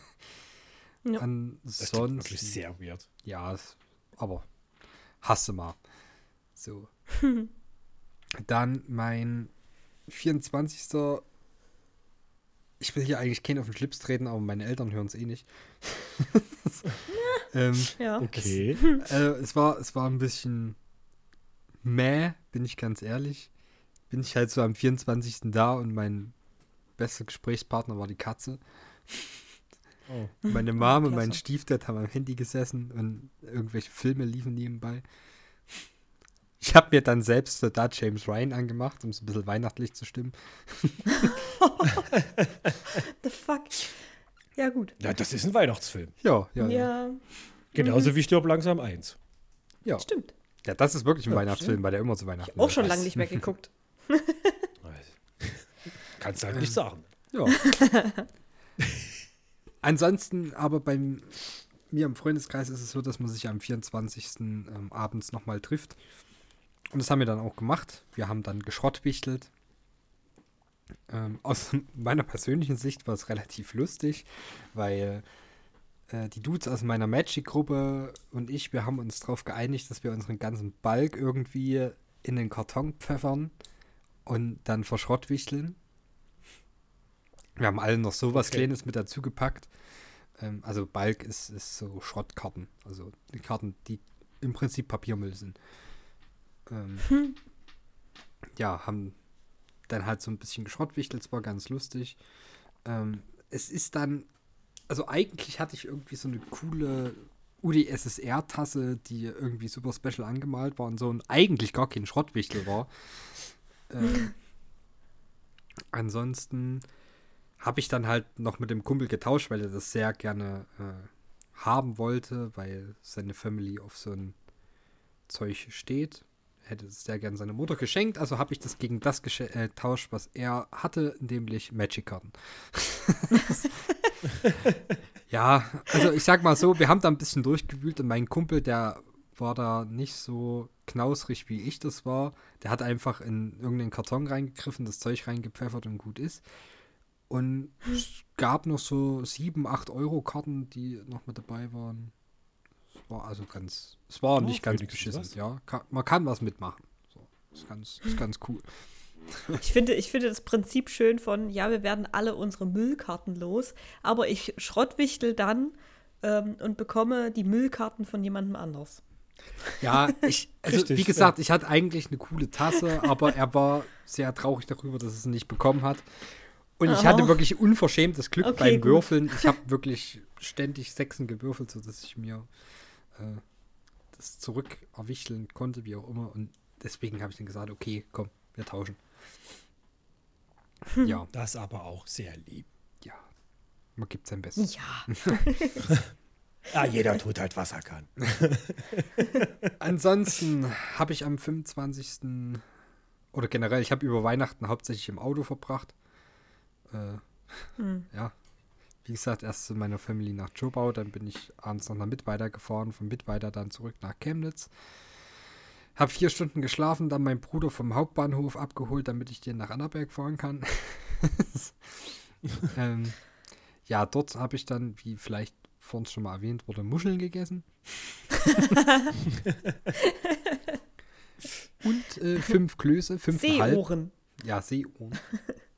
A: ja. Ansonsten. Das ist wirklich sehr weird.
C: Ja, aber hasse mal. So. Dann mein 24. Ich will hier eigentlich keinen auf den Schlips treten, aber meine Eltern hören es eh nicht.
B: ähm, ja.
A: Okay.
C: Es, äh, es, war, es war ein bisschen mäh, bin ich ganz ehrlich. Bin ich halt so am 24. da und mein bester Gesprächspartner war die Katze. Oh. Meine Mom und mein Stiefdad haben am Handy gesessen und irgendwelche Filme liefen nebenbei. Ich habe mir dann selbst da James Ryan angemacht, um es ein bisschen weihnachtlich zu stimmen.
B: The fuck? Ja, gut.
A: Ja, das ist ein Weihnachtsfilm.
C: Ja, ja.
B: Ja. ja.
A: Genauso mhm. wie Stirb langsam 1.
C: Ja.
B: Stimmt.
C: Ja, das ist wirklich ein ja, Weihnachtsfilm, stimmt. weil der immer zu Weihnachten
B: ich auch schon lange nicht mehr geguckt.
A: Kannst du halt nicht sagen.
C: Ja. Ansonsten aber bei mir im Freundeskreis ist es so, dass man sich am 24. Ähm, abends nochmal trifft. Und das haben wir dann auch gemacht. Wir haben dann geschrottwichtelt. Ähm, aus meiner persönlichen Sicht war es relativ lustig, weil äh, die Dudes aus meiner Magic-Gruppe und ich, wir haben uns darauf geeinigt, dass wir unseren ganzen Balk irgendwie in den Karton pfeffern und dann verschrottwichteln. Wir haben alle noch sowas okay. Kleines mit dazu gepackt. Ähm, also Balk ist, ist so Schrottkarten. Also die Karten, die im Prinzip Papiermüll sind. Ähm, hm. Ja, haben dann halt so ein bisschen geschrottwichtelt. Es war ganz lustig. Ähm, es ist dann, also eigentlich hatte ich irgendwie so eine coole UdSSR-Tasse, die irgendwie super special angemalt war und so und eigentlich gar kein Schrottwichtel war. Ähm, ansonsten habe ich dann halt noch mit dem Kumpel getauscht, weil er das sehr gerne äh, haben wollte, weil seine Family auf so ein Zeug steht. Hätte es sehr gerne seine Mutter geschenkt, also habe ich das gegen das getauscht, äh, was er hatte, nämlich Magic-Karten. ja, also ich sag mal so, wir haben da ein bisschen durchgewühlt und mein Kumpel, der war da nicht so knausrig, wie ich das war. Der hat einfach in irgendeinen Karton reingegriffen, das Zeug reingepfeffert und gut ist. Und es gab noch so 7, 8 Euro Karten, die noch mit dabei waren. Es war also ganz, es war oh, nicht ganz beschissen, ja. Kann, man kann was mitmachen. So, ist ganz, ist ganz cool.
B: Ich finde, ich finde das Prinzip schön von, ja, wir werden alle unsere Müllkarten los, aber ich schrottwichtel dann ähm, und bekomme die Müllkarten von jemandem anders.
C: Ja, ich, also Richtig, wie gesagt, ja. ich hatte eigentlich eine coole Tasse, aber er war sehr traurig darüber, dass es nicht bekommen hat. Und ich hatte wirklich unverschämtes Glück okay, beim gut. Würfeln. Ich habe wirklich ständig Sechsen gewürfelt, sodass ich mir äh, das zurück erwichteln konnte, wie auch immer. Und deswegen habe ich dann gesagt, okay, komm, wir tauschen.
A: Hm. Ja. Das aber auch sehr lieb.
C: Ja. Man gibt sein Bestes.
B: Ja.
A: ja, jeder tut halt, was er kann.
C: Ansonsten habe ich am 25. oder generell, ich habe über Weihnachten hauptsächlich im Auto verbracht. Äh, hm. Ja, wie gesagt, erst zu meiner Family nach Jobau, dann bin ich abends noch nach Mittweida gefahren, von Mittweida dann zurück nach Chemnitz. Hab vier Stunden geschlafen, dann meinen Bruder vom Hauptbahnhof abgeholt, damit ich den nach Annaberg fahren kann. ähm, ja, dort habe ich dann, wie vielleicht vorhin schon mal erwähnt wurde, Muscheln gegessen. Und äh, fünf Klöße, fünf
B: Seeohren.
C: Ja, Seeohren.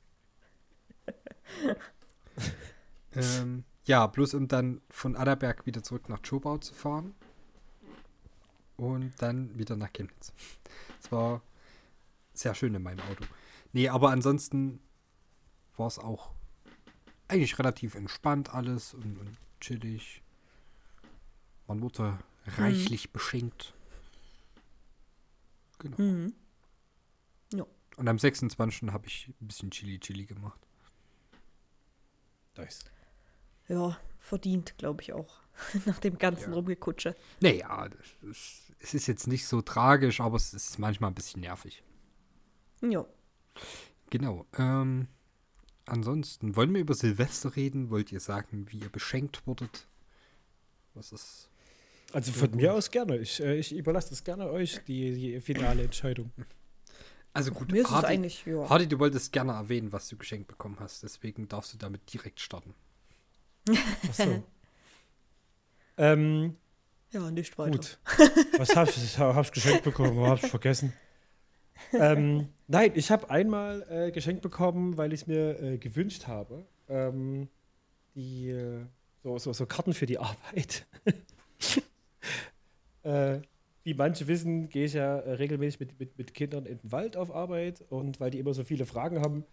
C: ähm, ja, bloß um dann von Adderberg wieder zurück nach Schobau zu fahren. Und dann wieder nach Chemnitz. Es war sehr schön in meinem Auto. Nee, aber ansonsten war es auch eigentlich relativ entspannt alles und, und chillig. Man wurde reichlich beschenkt. Genau.
B: Mhm.
C: Und am 26. habe ich ein bisschen Chili-Chili gemacht.
A: Nice.
B: Ja, verdient, glaube ich auch. Nach dem ganzen
C: Ja.
B: Rumgekutsche.
C: Naja, ist, es ist jetzt nicht so tragisch, aber es ist manchmal ein bisschen nervig.
B: Ja.
C: Genau. Ähm, ansonsten, wollen wir über Silvester reden? Wollt ihr sagen, wie ihr beschenkt wurdet? Was ist.
A: Also von mir aus gerne. Ich, äh, ich überlasse das gerne euch, die, die finale Entscheidung.
C: Also gut,
B: Mir ist es
C: Hardy,
B: eigentlich, ja.
C: Hardy, du wolltest gerne erwähnen, was du geschenkt bekommen hast. Deswegen darfst du damit direkt starten.
A: Ach so. ähm,
B: Ja, nicht weiter.
A: gut. Was habe ich, hab ich geschenkt bekommen? Habe ich vergessen. ähm, nein, ich habe einmal äh, geschenkt bekommen, weil ich es mir äh, gewünscht habe. Ähm, die äh, so, so, so Karten für die Arbeit. äh, wie manche wissen, gehe ich ja äh, regelmäßig mit, mit, mit Kindern in den Wald auf Arbeit und weil die immer so viele Fragen haben,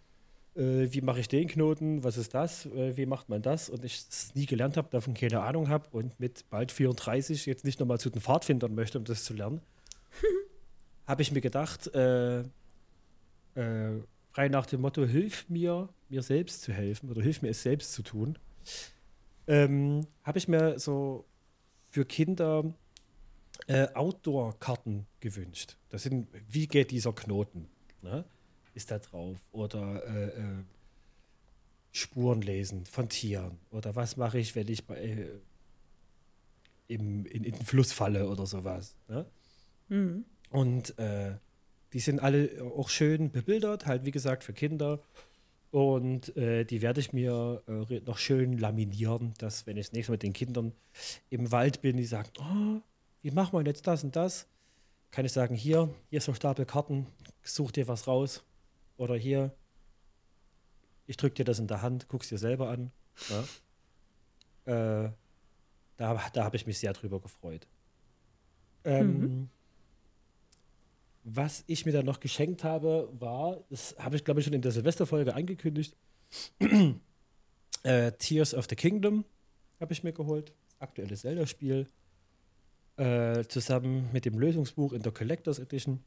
A: äh, wie mache ich den Knoten, was ist das, äh, wie macht man das? Und ich es nie gelernt habe, davon keine Ahnung habe und mit bald 34 jetzt nicht nochmal zu den Pfadfindern möchte, um das zu lernen, habe ich mir gedacht, äh, äh, frei nach dem Motto, hilf mir, mir selbst zu helfen oder hilf mir es selbst zu tun, ähm, habe ich mir so für Kinder äh, Outdoor-Karten gewünscht. Das sind, wie geht dieser Knoten? Ne? Ist da drauf? Oder äh, äh, Spuren lesen von Tieren? Oder was mache ich, wenn ich bei, äh, im, in, in den Fluss falle oder sowas? Ne?
B: Mhm.
A: Und äh, die sind alle auch schön bebildert, halt wie gesagt für Kinder. Und äh, die werde ich mir äh, noch schön laminieren, dass wenn ich das nächste Mal mit den Kindern im Wald bin, die sagen, oh, wie machen wir jetzt das und das? Kann ich sagen, hier, hier ist so ein Stapel Karten, such dir was raus. Oder hier, ich drücke dir das in der Hand, guck's dir selber an. Ja? Äh, da da habe ich mich sehr drüber gefreut. Ähm, Was ich mir dann noch geschenkt habe, war, das habe ich glaube ich schon in der Silvesterfolge angekündigt, äh, Tears of the Kingdom habe ich mir geholt. Aktuelles Zelda-Spiel. Äh, zusammen mit dem Lösungsbuch in der Collectors Edition.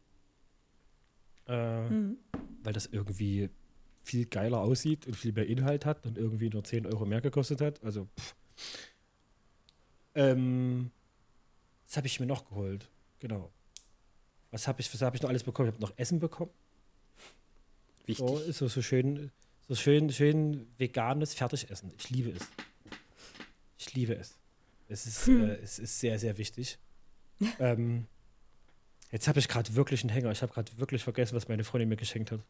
A: Äh,
B: Mhm.
A: weil das irgendwie viel geiler aussieht und viel mehr Inhalt hat und irgendwie nur 10 Euro mehr gekostet hat. Also, pff. Ähm, das habe ich mir noch geholt. Genau. Was habe ich, was hab ich noch alles bekommen? Ich habe noch Essen bekommen.
C: Wichtig.
A: So, ist so, so schön, so schön, schön veganes Fertigessen. Ich liebe es. Ich liebe es. Es ist, äh, es ist sehr, sehr wichtig. ähm, jetzt habe ich gerade wirklich einen Hänger. Ich habe gerade wirklich vergessen, was meine Freundin mir geschenkt hat.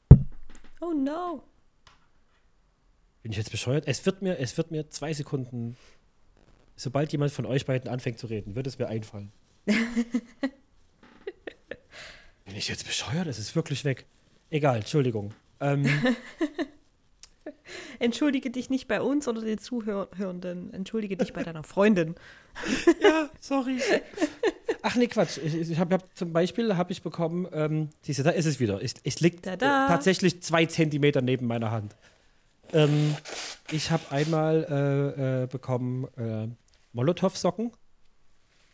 B: Oh no.
A: Bin ich jetzt bescheuert? Es wird mir, es wird mir zwei Sekunden, sobald jemand von euch beiden anfängt zu reden, wird es mir einfallen. Bin ich jetzt bescheuert? Es ist wirklich weg. Egal, Entschuldigung. Ähm,
B: Entschuldige dich nicht bei uns oder den Zuhörenden. Entschuldige dich bei deiner Freundin.
A: ja, sorry. Ach nee, Quatsch. Ich, ich habe hab, zum Beispiel habe ich bekommen, ähm, siehst du, da ist es wieder. Es, es liegt äh, tatsächlich zwei Zentimeter neben meiner Hand. Ähm, ich habe einmal äh, äh, bekommen äh, Molotow-Socken.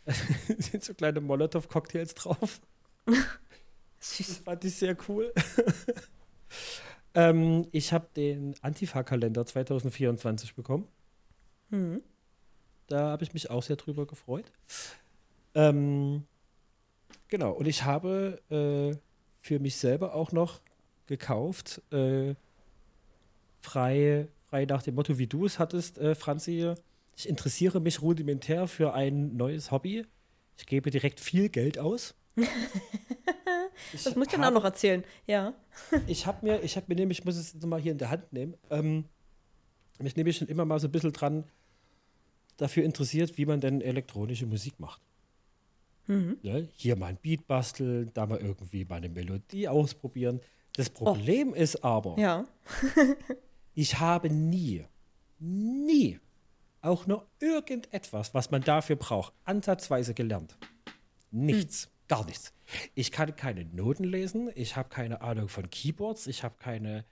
A: sind so kleine Molotow-Cocktails drauf.
B: Süß.
A: Das fand ich sehr cool. Ähm, ich habe den Antifa-Kalender 2024 bekommen.
B: Mhm.
A: Da habe ich mich auch sehr drüber gefreut. Ähm, genau, und ich habe äh, für mich selber auch noch gekauft, äh, frei, frei nach dem Motto, wie du es hattest, äh, Franzi. Ich interessiere mich rudimentär für ein neues Hobby. Ich gebe direkt viel Geld aus. Ich
B: Das muss ich dann auch noch erzählen. Ja.
A: ich habe mir, ich habe mir nämlich, ich muss es nochmal hier in der Hand nehmen, ähm, mich nämlich schon immer mal so ein bisschen dran dafür interessiert, wie man denn elektronische Musik macht.
B: Mhm.
A: Ne? Hier mal ein Beat basteln, da mal irgendwie mal eine Melodie ausprobieren. Das Problem ist aber,
B: Ja.
A: ich habe nie, nie auch nur irgendetwas, was man dafür braucht, ansatzweise gelernt. Nichts. Gar nichts. Ich kann keine Noten lesen, ich habe keine Ahnung von Keyboards, ich habe keine,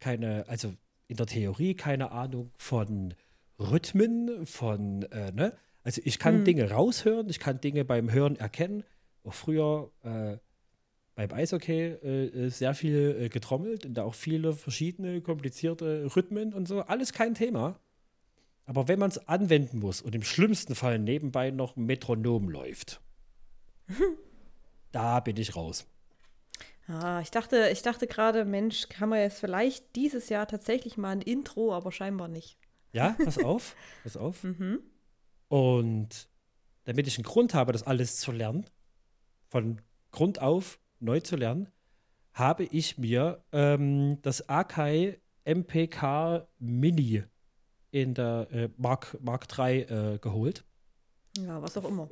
A: keine, also in der Theorie keine Ahnung von Rhythmen, von, äh, ne? Also ich kann
B: Hm.
A: Dinge raushören, ich kann Dinge beim Hören erkennen. Auch früher äh, beim Eishockey äh, äh, sehr viel äh, getrommelt und da auch viele verschiedene komplizierte Rhythmen und so. Alles kein Thema. Aber wenn man es anwenden muss und im schlimmsten Fall nebenbei noch ein Metronom läuft, da bin ich raus.
B: Ah, ich dachte, ich dachte gerade, Mensch, kann man jetzt vielleicht dieses Jahr tatsächlich mal ein Intro, aber scheinbar nicht.
A: Ja, pass auf, pass auf.
B: Mhm.
A: Und damit ich einen Grund habe, das alles zu lernen, von Grund auf neu zu lernen, habe ich mir ähm, das Akai MPK Mini in der äh, Mark, Mark III äh, geholt.
B: Ja, was auch immer.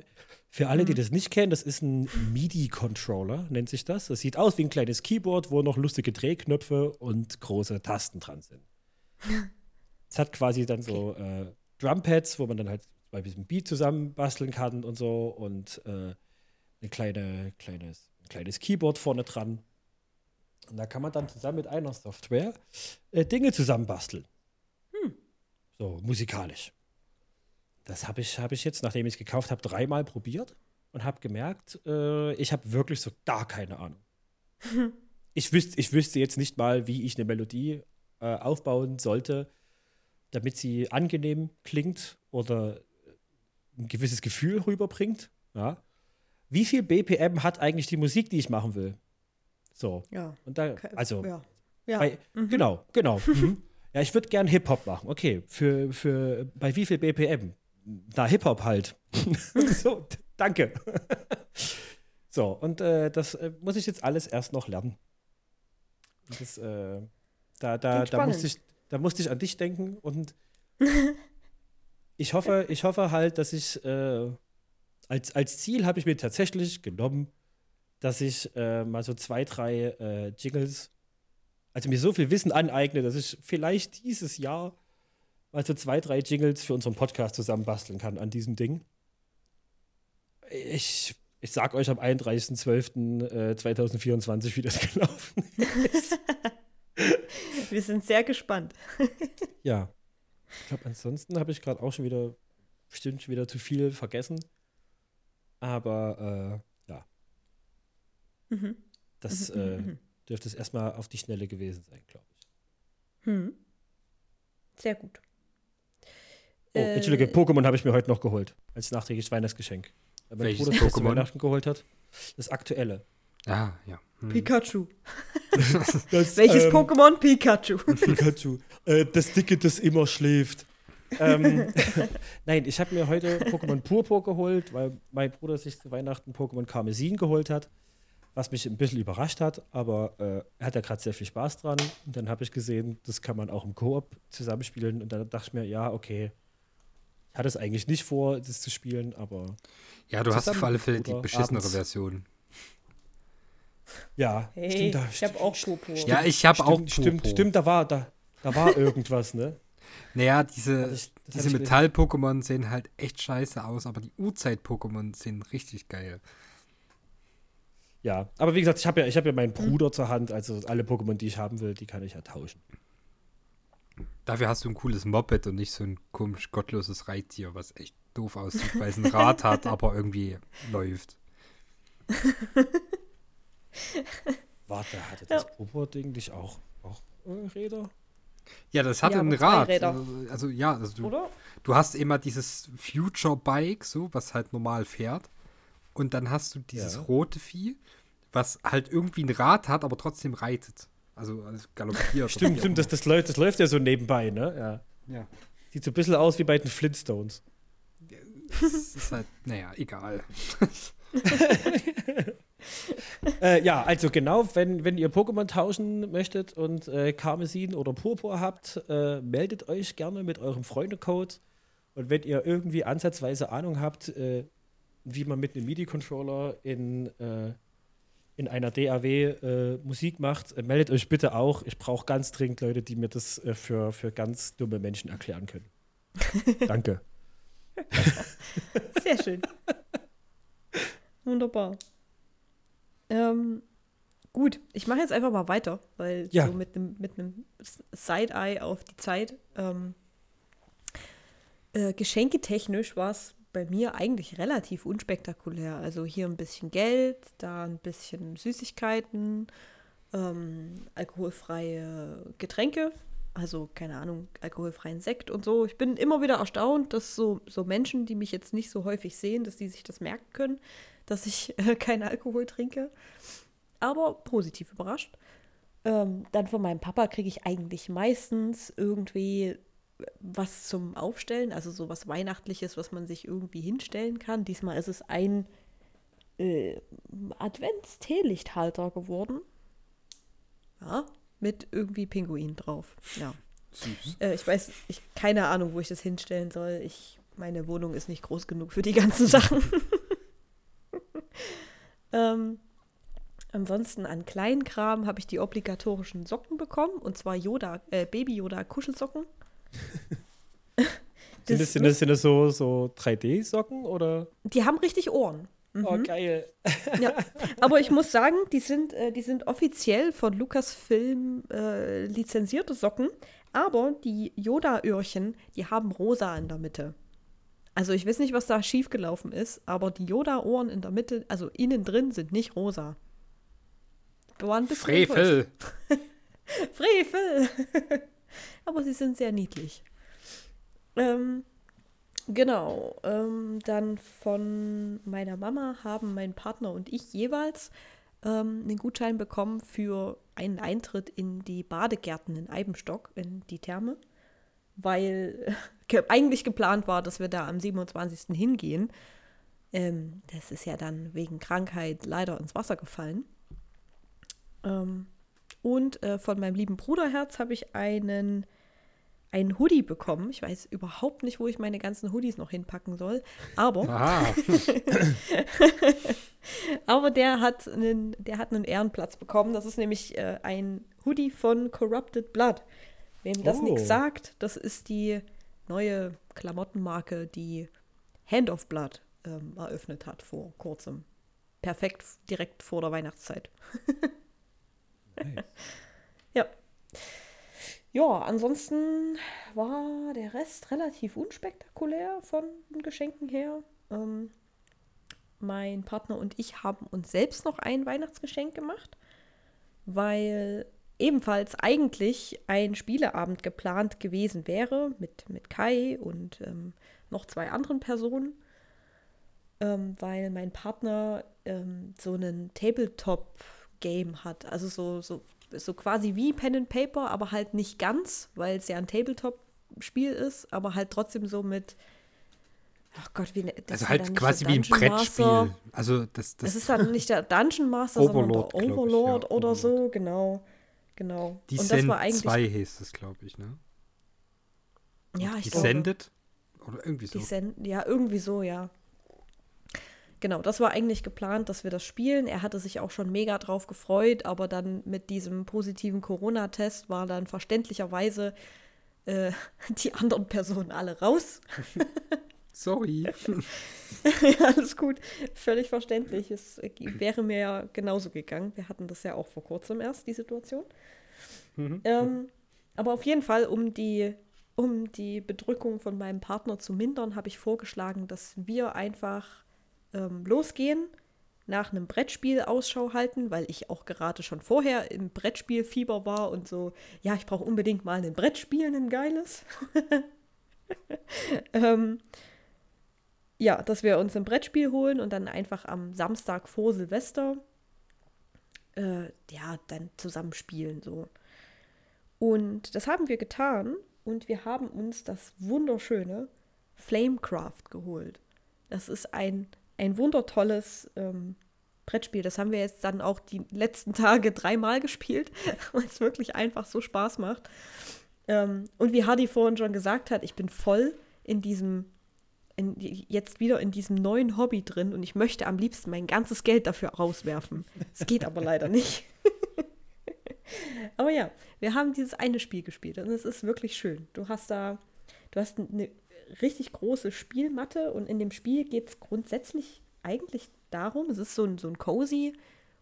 A: Für alle, die
B: Mhm.
A: das nicht kennen, das ist ein MIDI-Controller, nennt sich das. Das sieht aus wie ein kleines Keyboard, wo noch lustige Drehknöpfe und große Tasten dran sind. Es hat quasi dann so äh, Drumpads, wo man dann halt bei diesem Beat zusammenbasteln kann und so und äh, ein kleine, kleines, ein kleines Keyboard vorne dran. Und da kann man dann zusammen mit einer Software äh, Dinge zusammenbasteln. So, musikalisch. Das habe ich, hab ich jetzt, nachdem ich es gekauft habe, dreimal probiert und habe gemerkt, äh, ich habe wirklich so gar keine Ahnung. ich, wüsste, ich wüsste jetzt nicht mal, wie ich eine Melodie äh, aufbauen sollte, damit sie angenehm klingt oder ein gewisses Gefühl rüberbringt. Ja. Wie viel BPM hat eigentlich die Musik, die ich machen will? So.
B: Ja.
A: Und da, also,
B: Ja. ja.
A: bei, Genau, genau. Mhm. Ja, ich würde gern Hip-Hop machen. Okay, für, für bei wie viel BPM? Na, Hip-Hop halt. so, danke. so, und äh, das äh, muss ich jetzt alles erst noch lernen. Das, äh, da, da, da, musste ich, da musste ich an dich denken und ich hoffe, ich hoffe halt, dass ich äh, als, als Ziel habe ich mir tatsächlich genommen, dass ich äh, mal so zwei, drei äh, Jingles also mir so viel Wissen aneigne, dass ich vielleicht dieses Jahr mal so zwei, drei Jingles für unseren Podcast zusammenbasteln kann an diesem Ding. Ich, ich sag euch am 31.12.2024, wie das gelaufen ist.
B: Wir sind sehr gespannt.
A: ja. Ich glaube, ansonsten habe ich gerade auch schon wieder bestimmt schon wieder zu viel vergessen. Aber äh, ja,
B: Mhm.
A: das
B: Mhm,
A: äh,
B: mhm, mhm.
A: dürfte es erstmal auf die Schnelle gewesen sein, glaube ich.
B: Hm. Sehr gut.
A: Oh,
B: Äh,
A: Entschuldige, Pokémon habe ich mir heute noch geholt. Als nachträgliches Weihnachtsgeschenk. Weil mein Bruder das? Weihnachten geholt hat. Das aktuelle.
C: Ah, ja. Hm.
B: Pikachu.
A: Das,
B: Welches
A: ähm,
B: Pokémon? Pikachu.
A: Pikachu. äh, das Dicke, das immer schläft. ähm, Nein, ich habe mir heute Pokémon Purpur geholt, weil mein Bruder sich zu Weihnachten Pokémon Karmesin geholt hat. Was mich ein bisschen überrascht hat, aber äh, er hat ja gerade sehr viel Spaß dran. Und dann habe ich gesehen, das kann man auch im Koop zusammenspielen. Und dann dachte ich mir, ja, okay. Ich hatte es eigentlich nicht vor, das zu spielen, aber
C: Ja, du hast auf alle Fälle die beschissenere
A: abends.
C: Version.
A: ja,
B: Hey,
A: stimmt, da,
B: ich habe auch Popo.
C: Ja, ich habe auch
A: stimmt, stimmt,
C: Popo.
A: stimmt, da war, da, da war irgendwas, ne?
C: Naja, diese,
A: ich-
C: diese Metall-Pokémon sehen halt echt scheiße aus, aber die Urzeit-Pokémon sehen richtig geil.
A: Ja, aber wie gesagt, ich habe ja, ich hab ja meinen Bruder zur Hand, also alle Pokémon, die ich haben will, die kann ich ja tauschen.
C: Dafür hast du ein cooles Moped und nicht so ein komisch gottloses Reittier, was echt doof aussieht, weil es ein Rad hat, aber irgendwie läuft.
A: Warte, hatte das Popo-Ding nicht auch, auch Räder?
C: Ja, das hat
B: Ja,
C: ein Rad. Also, also ja, also du,
B: Oder?
C: du hast immer dieses Future Bike, so, was halt normal fährt. Und dann hast du dieses
A: Ja.
C: rote Vieh, was halt irgendwie ein Rad hat, aber trotzdem reitet. Also, also galoppiert.
A: Stimmt, stimmt, das, das, läuft, das läuft ja so nebenbei, ne? Ja.
C: Ja.
A: Sieht so ein bisschen aus wie bei den Flintstones.
C: Das ist halt, naja, egal.
A: Äh, ja, also genau, wenn, wenn ihr Pokémon tauschen möchtet und äh, Karmesin oder Purpur habt, äh, meldet euch gerne mit eurem Freundecode. Und wenn ihr irgendwie ansatzweise Ahnung habt, äh, wie man mit einem MIDI-Controller in, äh, in einer DAW äh, Musik macht, äh, meldet euch bitte auch. Ich brauche ganz dringend Leute, die mir das äh, für, für ganz dumme Menschen erklären können. Danke.
B: Sehr schön. Wunderbar. Ähm, gut, ich mache jetzt einfach mal weiter, weil
A: Ja.
B: so mit einem mit Side-Eye auf die Zeit. Ähm, äh, geschenketechnisch war es bei mir eigentlich relativ unspektakulär. Also hier ein bisschen Geld, da ein bisschen Süßigkeiten, ähm, alkoholfreie Getränke, also keine Ahnung, alkoholfreien Sekt und so. Ich bin immer wieder erstaunt, dass so, so Menschen, die mich jetzt nicht so häufig sehen, dass die sich das merken können, dass ich äh, keinen Alkohol trinke. Aber positiv überrascht. Ähm, dann von meinem Papa kriege ich eigentlich meistens irgendwie was zum Aufstellen, also so was Weihnachtliches, was man sich irgendwie hinstellen kann. Diesmal ist es ein äh, Advents-Teelichthalter geworden. Ja, mit irgendwie Pinguin drauf. Ja.
C: Süß.
B: Äh, ich weiß, ich keine Ahnung, wo ich das hinstellen soll. Ich, meine Wohnung ist nicht groß genug für die ganzen Sachen. ähm, ansonsten an Kleinkram habe ich die obligatorischen Socken bekommen und zwar Yoda, äh, Baby Yoda Kuschelsocken.
A: Sind das, sind das, sind das so, so 3D-Socken oder?
B: die haben richtig Ohren.
A: Oh, geil.
B: Ja, aber ich muss sagen, die sind, äh, die sind offiziell von Lucasfilm äh, lizenzierte Socken, aber die Yoda-Öhrchen, die haben rosa in der Mitte. Also ich weiß nicht, was da schiefgelaufen ist, aber die Yoda-Ohren in der Mitte, also innen drin, sind nicht rosa. Ein enttäuscht.
C: Frevel.
B: Frevel! Aber sie sind sehr niedlich. Ähm, genau. Ähm, dann von meiner Mama haben mein Partner und ich jeweils ähm, einen Gutschein bekommen für einen Eintritt in die Badegärten in Eibenstock, in die Therme. Weil ge eigentlich geplant war, dass wir da am 27. hingehen. Ähm, das ist ja dann wegen Krankheit leider ins Wasser gefallen. Ähm, und äh, von meinem lieben Bruderherz habe ich einen, einen Hoodie bekommen. Ich weiß überhaupt nicht, wo ich meine ganzen Hoodies noch hinpacken soll. Aber, aber der, hat einen, der hat einen Ehrenplatz bekommen. Das ist nämlich äh, ein Hoodie von Corrupted Blood. Wem das
A: Oh.
B: nichts sagt, das ist die neue Klamottenmarke, die Hand of Blood ähm, eröffnet hat vor kurzem. Perfekt direkt vor der Weihnachtszeit.
A: Nice.
B: Ja. Ja, ansonsten war der Rest relativ unspektakulär von Geschenken her. Ähm, mein Partner und ich haben uns selbst noch ein Weihnachtsgeschenk gemacht, weil ebenfalls eigentlich ein Spieleabend geplant gewesen wäre mit, mit Kai und ähm, noch zwei anderen Personen, ähm, weil mein Partner ähm, so einen Tabletop-Game hat. Also so, so, so quasi wie Pen and Paper, aber halt nicht ganz, weil es ja ein Tabletop-Spiel ist, aber halt trotzdem so mit. Ach Gott, wie. ne- das
C: Also halt quasi wie ein Brettspiel.
B: Master.
C: Also das, das
B: Das ist dann nicht der Dungeon Master,
C: Overlord,
B: sondern der
C: ich, ja,
B: Overlord oder
C: Overlord.
B: so, genau. Genau.
C: die
B: Und das
C: Send
B: war eigentlich.
C: 2 hieß es, glaube ich, ne?
B: Ja, ich
C: Die
B: glaube.
C: Sendet? Oder irgendwie so.
B: Die Sen ja, irgendwie so, ja. Genau, das war eigentlich geplant, dass wir das spielen. Er hatte sich auch schon mega drauf gefreut, aber dann mit diesem positiven Corona-Test war dann verständlicherweise äh, die anderen Personen alle raus.
C: Sorry.
B: ja, alles gut, völlig verständlich. Es wäre mir ja genauso gegangen. Wir hatten das ja auch vor kurzem erst, die Situation.
C: Mhm.
B: Ähm, aber auf jeden Fall, um die, um die Bedrückung von meinem Partner zu mindern, habe ich vorgeschlagen, dass wir einfach ähm, losgehen, nach einem Brettspiel Ausschau halten, weil ich auch gerade schon vorher im Brettspielfieber war und so, ja, ich brauche unbedingt mal ein Brettspiel, ein geiles. ähm, ja, dass wir uns ein Brettspiel holen und dann einfach am Samstag vor Silvester äh, ja, dann zusammen spielen so. Und das haben wir getan und wir haben uns das wunderschöne Flamecraft geholt. Das ist ein, ein wundertolles ähm, Brettspiel. Das haben wir jetzt dann auch die letzten Tage dreimal gespielt, weil es wirklich einfach so Spaß macht. Ähm, und wie Hardy vorhin schon gesagt hat, ich bin voll in diesem, in, jetzt wieder in diesem neuen Hobby drin und ich möchte am liebsten mein ganzes Geld dafür rauswerfen. Es geht aber leider nicht. aber ja, wir haben dieses eine Spiel gespielt und es ist wirklich schön. Du hast da, du hast eine richtig große Spielmatte und in dem Spiel geht es grundsätzlich eigentlich darum, es ist so ein, so ein cozy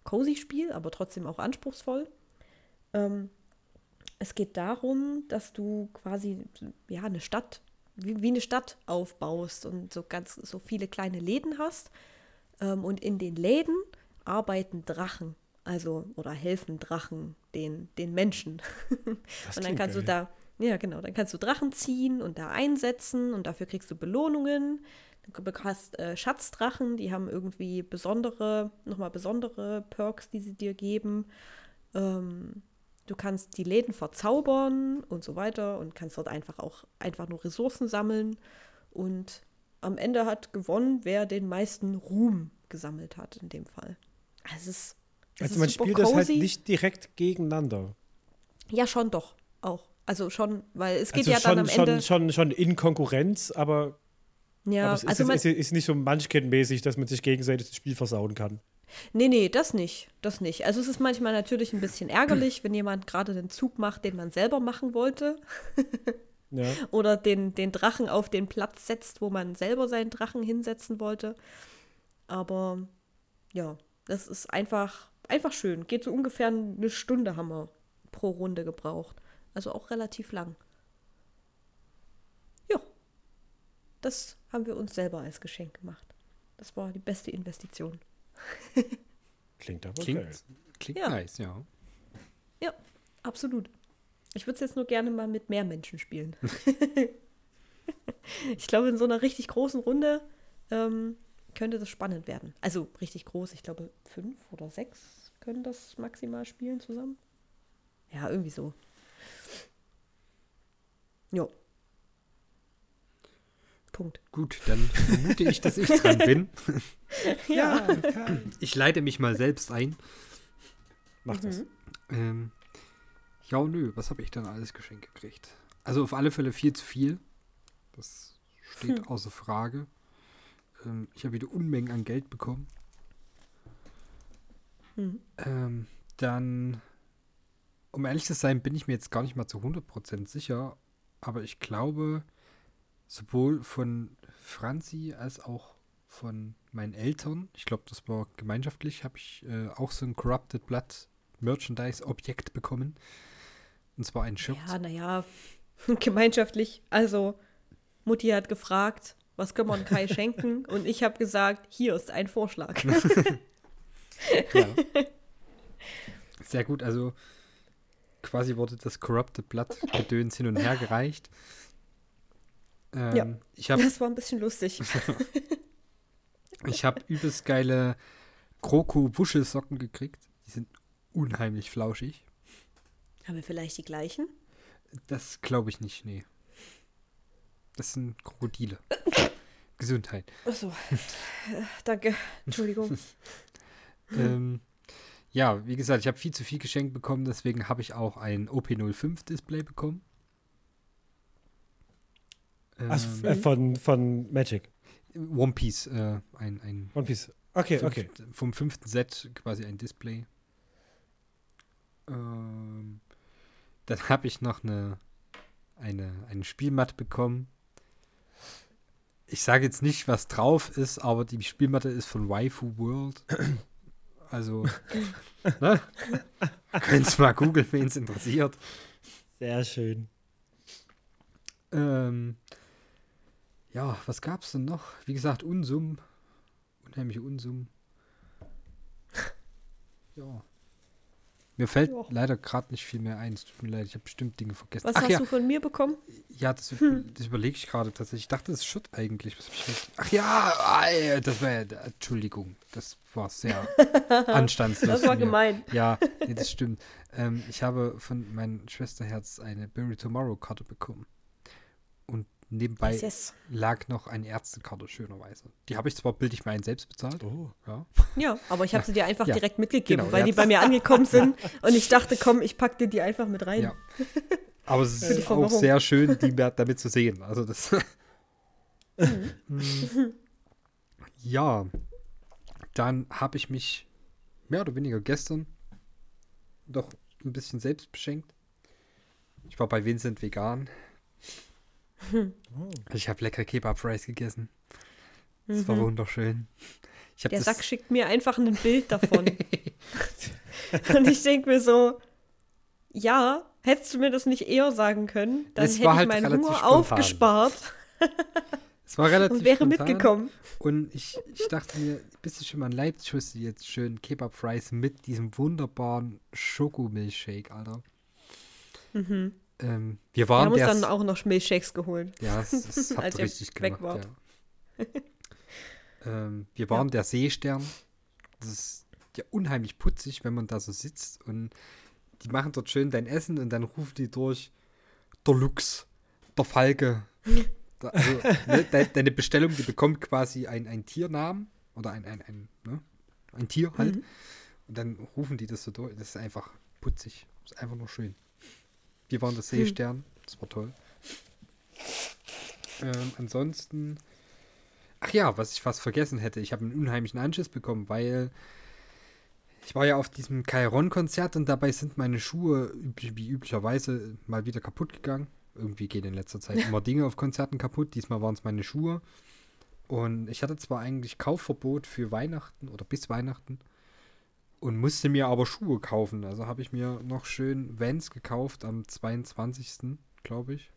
B: cozy Spiel, aber trotzdem auch anspruchsvoll. Ähm, es geht darum, dass du quasi ja eine Stadt, wie, wie eine Stadt aufbaust und so ganz so viele kleine Läden hast. Ähm, und in den Läden arbeiten Drachen, also oder helfen Drachen den, den Menschen. Und dann kannst du
A: geil.
B: da, ja genau, dann kannst du Drachen ziehen und da einsetzen und dafür kriegst du Belohnungen. Du hast äh, Schatzdrachen, die haben irgendwie besondere, nochmal besondere Perks, die sie dir geben. Ähm, du kannst die Läden verzaubern und so weiter und kannst dort einfach auch einfach nur Ressourcen sammeln. Und am Ende hat gewonnen, wer den meisten Ruhm gesammelt hat, in dem Fall. Also es ist, es
A: Also man spielt das halt
B: cozy.
A: nicht direkt gegeneinander.
B: Ja, schon doch, auch. Also schon, weil es geht
A: Also
B: ja
A: schon,
B: dann am Ende.
A: schon, schon, schon in Konkurrenz, aber,
B: ja,
A: aber es ist,
B: also man,
A: ist, ist nicht so Munchkin-mäßig, dass man sich gegenseitig das Spiel versauen kann.
B: Nee, nee, das nicht. Das nicht. Also es ist manchmal natürlich ein bisschen ärgerlich, wenn jemand gerade den Zug macht, den man selber machen wollte.
A: Ja.
B: Oder den, den Drachen auf den Platz setzt, wo man selber seinen Drachen hinsetzen wollte. Aber ja, das ist einfach, einfach schön. Geht so ungefähr eine Stunde haben wir pro Runde gebraucht. Also auch relativ lang. Ja. Das haben wir uns selber als Geschenk gemacht. Das war die beste Investition.
A: Klingt aber
C: Klingt,
A: geil.
C: klingt
B: Ja.
C: nice, ja.
B: Ja, absolut. Ich würde es jetzt nur gerne mal mit mehr Menschen spielen. ich glaube, in so einer richtig großen Runde ähm, könnte das spannend werden. Also richtig groß, ich glaube, fünf oder sechs können das maximal spielen zusammen. Ja, irgendwie so. Jo. Punkt.
C: Gut, dann vermute ich, dass ich dran bin.
A: Ja,
C: Ich leite mich mal selbst ein.
A: mach das.
B: Mhm.
C: Ähm, ja, nö, was habe ich dann alles geschenkt gekriegt? Also auf alle Fälle viel zu viel. Das steht
B: Hm.
C: außer Frage. Ähm, ich habe wieder Unmengen an Geld bekommen.
B: Mhm.
C: Ähm, dann, um ehrlich zu sein, bin ich mir jetzt gar nicht mal zu 100% sicher. Aber ich glaube, sowohl von Franzi als auch von meinen Eltern, ich glaube, das war gemeinschaftlich, habe ich äh, auch so ein Corrupted Blood Merchandise-Objekt bekommen. Und zwar ein Shirt.
B: Ja, naja, gemeinschaftlich. Also, Mutti hat gefragt, was können wir Kai schenken? Und ich habe gesagt, hier ist ein Vorschlag.
C: Ja. Sehr gut, also quasi wurde das Corrupted Blood Gedöns hin und her gereicht. Ähm,
B: Ja.
C: Ich habe
B: Das war ein bisschen lustig.
C: ich hab übelst geile Kroko-Wuschelsocken gekriegt. Die sind unheimlich flauschig.
B: Haben wir vielleicht die gleichen?
C: Das glaube ich nicht, nee. Das sind Krokodile. Gesundheit.
B: Achso. Danke. Entschuldigung.
C: Ähm, ja, wie gesagt, ich habe viel zu viel geschenkt bekommen, deswegen habe ich auch ein OP05 Display bekommen.
A: Also
C: Ähm,
A: äh, von, von Magic.
C: One Piece, äh, ein, ein
A: One Piece. Okay,
C: fünf-
A: okay.
C: vom fünften Set quasi ein Display. Ähm, dann habe ich noch eine, eine, eine Spielmatte bekommen. Ich sage jetzt nicht, was drauf ist, aber die Spielmatte ist von Waifu World. Also, ne? Könnt's mal googeln, wen es interessiert.
A: Sehr schön.
C: Ähm, ja, was gab's denn noch? Wie gesagt, Unsummen. Unheimliche Unsummen. Ja. Mir fällt
B: Ja.
C: leider gerade nicht viel mehr ein. Es tut mir leid, ich habe bestimmt Dinge vergessen.
B: Was
C: Ach
B: hast
C: ja,
B: du von mir bekommen?
C: ja, das, über- das überlege ich gerade tatsächlich. Ich dachte, das ist Schutt eigentlich. Ach ja, das war ja, Entschuldigung, das war sehr anstandslos.
B: Das war gemein.
C: Ja, nee, das stimmt. Ähm, ich habe von meinem Schwesterherz eine Bury Tomorrow Karte bekommen. Nebenbei
B: Yes, yes.
C: lag noch eine Ärztekarte, schönerweise. Die habe ich zwar bildlich mir ein selbst bezahlt.
A: Oh.
C: Ja.
B: Ja, aber ich habe sie dir einfach
C: Ja,
B: direkt mitgegeben,
C: genau,
B: weil die bei mir angekommen sind. Und ich dachte, komm, ich pack dir die einfach mit rein.
C: ja. Aber es ist auch sehr schön, die da- damit zu sehen. Also das. Mm. ja. Dann habe ich mich mehr oder weniger gestern doch ein bisschen selbst beschenkt. Ich war bei Vincent vegan.
A: Oh.
C: Ich habe lecker Kebab Fries gegessen. Das war
B: Mhm.
C: wunderschön. Ich hab
B: Der Sack schickt mir einfach ein Bild davon. Und ich denke mir so, ja, hättest du mir das nicht eher sagen können, dann
C: Es
B: hätte
C: war
B: ich
C: halt
B: meinen Hunger aufgespart
C: es war relativ
B: und wäre
C: spontan.
B: mitgekommen.
C: Und ich, ich dachte mir, bist du schon mal in Leipzig, holst du jetzt schön Kebab-Fries mit diesem wunderbaren Schokomilchshake, Alter.
B: Mhm.
C: Ähm, wir
B: Wir
C: waren
B: haben uns dann auch noch Milchshakes geholt.
C: Ja, es hat
B: als ihr
C: richtig
B: weg
C: gemacht,
B: wart.
C: ja. ähm, wir waren der Seestern. Das ist ja unheimlich putzig, wenn man da so sitzt und die machen dort schön dein Essen und dann rufen die durch der Lux, der Falke. Da, also, ne, de, deine Bestellung, die bekommt quasi ein, ein Tiernamen oder ein, ein, ein, ne, ein Tier halt.
B: Mhm.
C: Und dann rufen die das so durch. Das ist einfach putzig. Das ist einfach nur schön. Wir waren der
B: Hm.
C: Seestern. Das war toll. Ähm, ansonsten. Ach ja, was ich fast vergessen hätte. Ich habe einen unheimlichen Anschiss bekommen, weil ich war ja auf diesem Kairon-Konzert und dabei sind meine Schuhe wie üblicherweise mal wieder kaputt gegangen. Irgendwie gehen in letzter Zeit immer Dinge auf Konzerten kaputt. Diesmal waren es meine Schuhe. Und ich hatte zwar eigentlich Kaufverbot für Weihnachten oder bis Weihnachten und musste mir aber Schuhe kaufen. Also habe ich mir noch schön Vans gekauft am 22. glaube ich.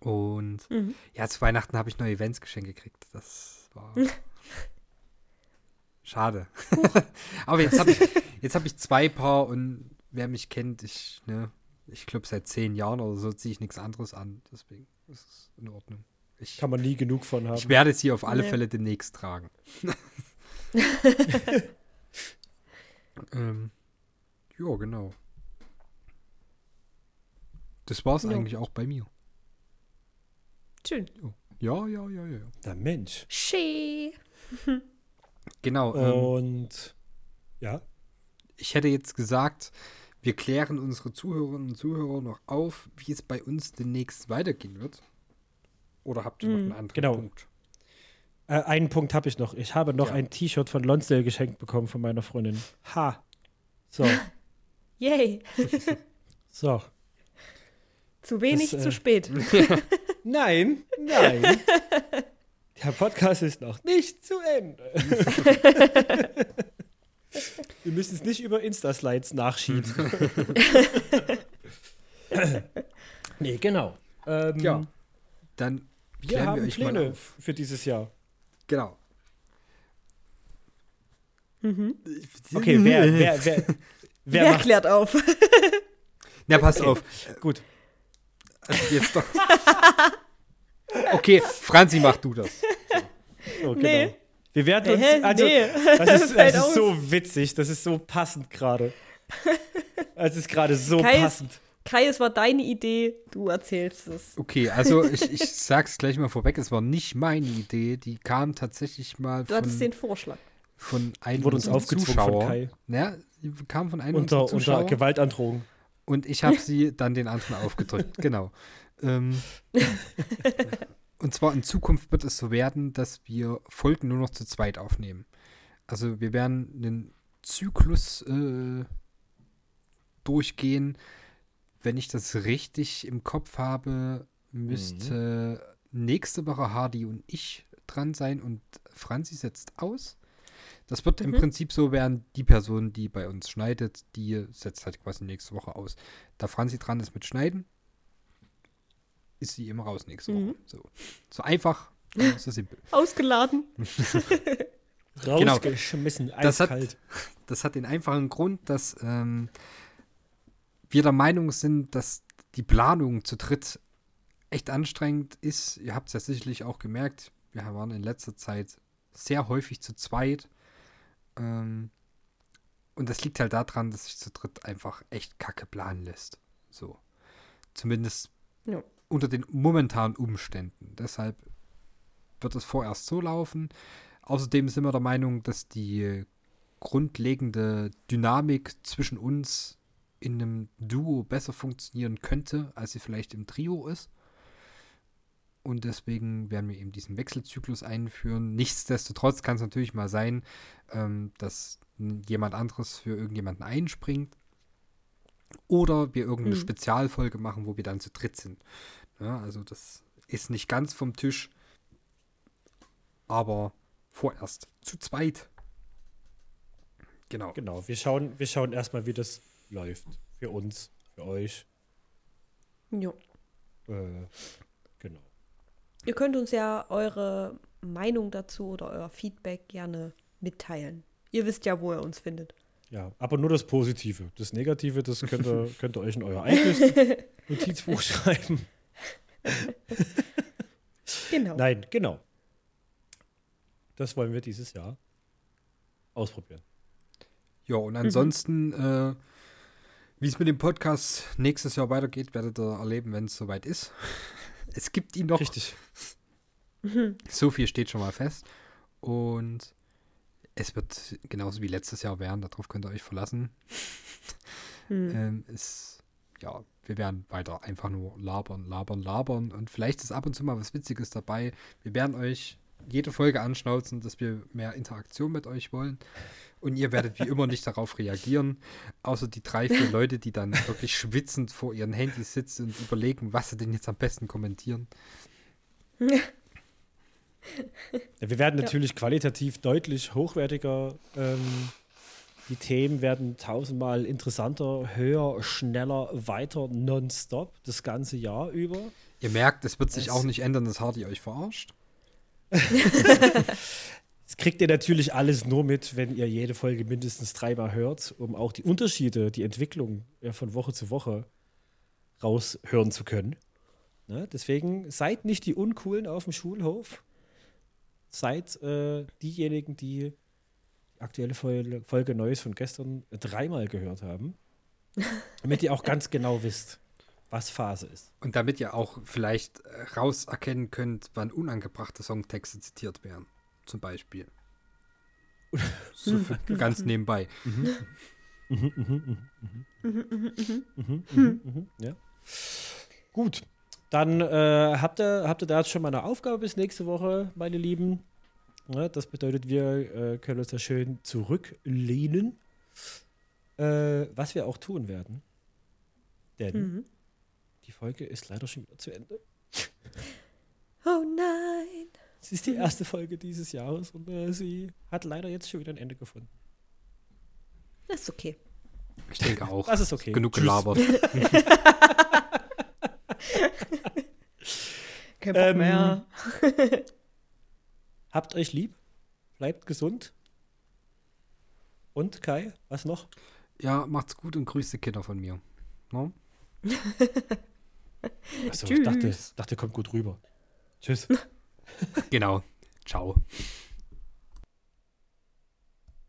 C: Und
B: Mhm.
C: ja, zu Weihnachten habe ich neue Vans geschenkt gekriegt. Das war schade. aber jetzt habe ich, jetzt hab ich zwei Paar und wer mich kennt, ich, ne, ich glaube seit zehn Jahren oder so ziehe ich nichts anderes an. Deswegen ist es in Ordnung. Ich,
A: Kann man nie genug von haben.
C: ich werde sie auf alle
B: Nee.
C: Fälle demnächst tragen. ähm, ja, genau. Das war's
B: Jo.
C: eigentlich auch bei mir.
B: Schön.
C: Ja, ja, ja, ja.
A: Der Mensch.
B: Schee.
C: Genau. Ähm,
A: Und ja,
C: ich hätte jetzt gesagt, wir klären unsere Zuhörerinnen und Zuhörer noch auf, wie es bei uns demnächst weitergehen wird. Oder habt ihr noch einen anderen
A: Genau.
C: Punkt?
A: Äh, einen Punkt habe ich noch. Ich habe noch
C: Ja.
A: ein T-Shirt von Lonsdale geschenkt bekommen von meiner Freundin. Ha. So,
B: Yay.
A: so.
B: Zu wenig,
A: Das, äh,
B: zu spät.
A: Nein, nein. Der Podcast ist noch nicht zu Ende. Wir müssen es nicht über Insta-Slides nachschieben. nee, genau. Ähm,
C: Ja. Dann
A: wir haben
C: wir
A: Pläne
C: auf.
A: für dieses Jahr.
C: Genau.
B: Mhm.
A: Okay, wer, wer, wer, wer,
B: Wer klärt auf?
C: Na, pass
A: Okay.
C: auf.
A: Gut.
C: Also jetzt doch. Okay, Franzi, mach du das.
A: So, genau.
B: Nee.
A: Wir werden uns, also,
B: nee.
A: das ist, das ist so witzig, das ist so passend gerade. Es ist gerade so
B: Kai ist-
A: passend.
B: Kai, es war deine Idee, du erzählst es.
C: Okay, also ich, ich sag's gleich mal vorweg, es war nicht meine Idee, die kam tatsächlich mal
B: Du hattest
C: von,
B: den Vorschlag.
C: von einem
A: Wurde uns aufgezwungen
C: Zuschauer.
A: von Kai.
C: Ja, die kam von einem
A: Unter,
C: Zuschauer.
A: unter Gewaltandrohung.
C: Und ich habe sie dann den anderen aufgedrückt, genau. Ähm, und zwar in Zukunft wird es so werden, dass wir Folgen nur noch zu zweit aufnehmen. Also wir werden einen Zyklus äh, durchgehen. Wenn ich das richtig im Kopf habe, müsste nächste Woche Hardy und ich dran sein und Franzi setzt aus. Das wird im
B: Mhm.
C: Prinzip so werden, die Person, die bei uns schneidet, die setzt halt quasi nächste Woche aus. Da Franzi dran ist mit Schneiden, ist sie immer raus nächste Woche.
B: Mhm.
C: So. so einfach, so simpel.
B: Ausgeladen.
A: Rausgeschmissen,
C: Das hat-
A: eiskalt.
C: Das hat den einfachen Grund, dass ähm, wir der Meinung sind, dass die Planung zu dritt echt anstrengend ist. Ihr habt es ja sicherlich auch gemerkt, wir waren in letzter Zeit sehr häufig zu zweit. Ähm, und das liegt halt daran, dass sich zu dritt einfach echt kacke planen lässt. So. Zumindest
B: Ja.
C: unter den momentanen Umständen. Deshalb wird es vorerst so laufen. Außerdem sind wir der Meinung, dass die grundlegende Dynamik zwischen uns in einem Duo besser funktionieren könnte, als sie vielleicht im Trio ist. Und deswegen werden wir eben diesen Wechselzyklus einführen. Nichtsdestotrotz kann es natürlich mal sein, ähm, dass jemand anderes für irgendjemanden einspringt. Oder wir irgendeine
B: Mhm.
C: Spezialfolge machen, wo wir dann zu dritt sind. Ja, also das ist nicht ganz vom Tisch. Aber vorerst zu zweit. Genau.
A: Genau, wir schauen, wir schauen erstmal, wie das läuft. Für uns, für euch.
B: Jo.
A: Äh, genau.
B: Ihr könnt uns ja eure Meinung dazu oder euer Feedback gerne mitteilen. Ihr wisst ja, wo ihr uns findet.
A: Ja, aber nur das Positive. Das Negative, das könnt ihr, könnt ihr euch in euer eigenes Notizbuch schreiben.
B: Genau.
A: Nein, genau. Das wollen wir dieses Jahr ausprobieren.
C: Ja, und ansonsten, äh, wie es mit dem Podcast nächstes Jahr weitergeht, werdet ihr erleben, wenn es soweit ist. Es gibt ihn noch.
A: Richtig.
C: So viel steht schon mal fest. Und es wird genauso wie letztes Jahr werden, darauf könnt ihr euch verlassen.
B: Hm.
C: Ähm, es, ja, wir werden weiter einfach nur labern, labern, labern. Und vielleicht ist ab und zu mal was Witziges dabei. Wir werden euch jede Folge anschnauzen, dass wir mehr Interaktion mit euch wollen. Und ihr werdet wie immer nicht darauf reagieren. Außer die drei, vier Leute, die dann wirklich schwitzend vor ihren Handys sitzen und überlegen, was sie denn jetzt am besten kommentieren.
A: Ja, wir werden
B: Ja.
A: natürlich qualitativ deutlich hochwertiger. Ähm, die Themen werden tausendmal interessanter, höher, schneller, weiter, nonstop, das ganze Jahr über.
C: Ihr merkt, es wird sich
A: Es-
C: auch nicht ändern, dass Hardy euch verarscht.
A: Das kriegt ihr natürlich alles nur mit, wenn ihr jede Folge mindestens dreimal hört, um auch die Unterschiede, die Entwicklung ja, von Woche zu Woche raushören zu können. Ne? Deswegen seid nicht die Uncoolen auf dem Schulhof. Seid äh, diejenigen, die die aktuelle Folge, Folge Neues von gestern dreimal gehört haben. Damit ihr auch ganz genau wisst, was Phase ist.
C: Und damit ihr auch vielleicht äh, rauserkennen könnt, wann unangebrachte Songtexte zitiert werden. Zum Beispiel. So für ganz nebenbei.
A: Mhm, ja. Gut. Dann äh, habt, ihr, habt ihr da jetzt schon mal eine Aufgabe bis nächste Woche, meine Lieben. Ja, das bedeutet, wir äh, können uns da schön zurücklehnen. Äh, was wir auch tun werden. Denn
B: Mhm.
A: die Folge ist leider schon wieder zu Ende.
B: Oh nein.
A: Es ist die erste Folge dieses Jahres und äh, sie hat leider jetzt schon wieder ein Ende gefunden.
B: Das ist okay.
C: Ich denke auch.
A: Das ist okay.
C: Genug
A: Tschüss.
C: gelabert.
B: Kein Bock
A: Ähm,
B: mehr.
A: Habt euch lieb, bleibt gesund. Und Kai, was noch?
C: Ja, macht's gut und grüßt die Kinder von mir. No?
A: Achso, ich dachte, dachte, kommt gut rüber. Tschüss.
C: Genau. Ciao.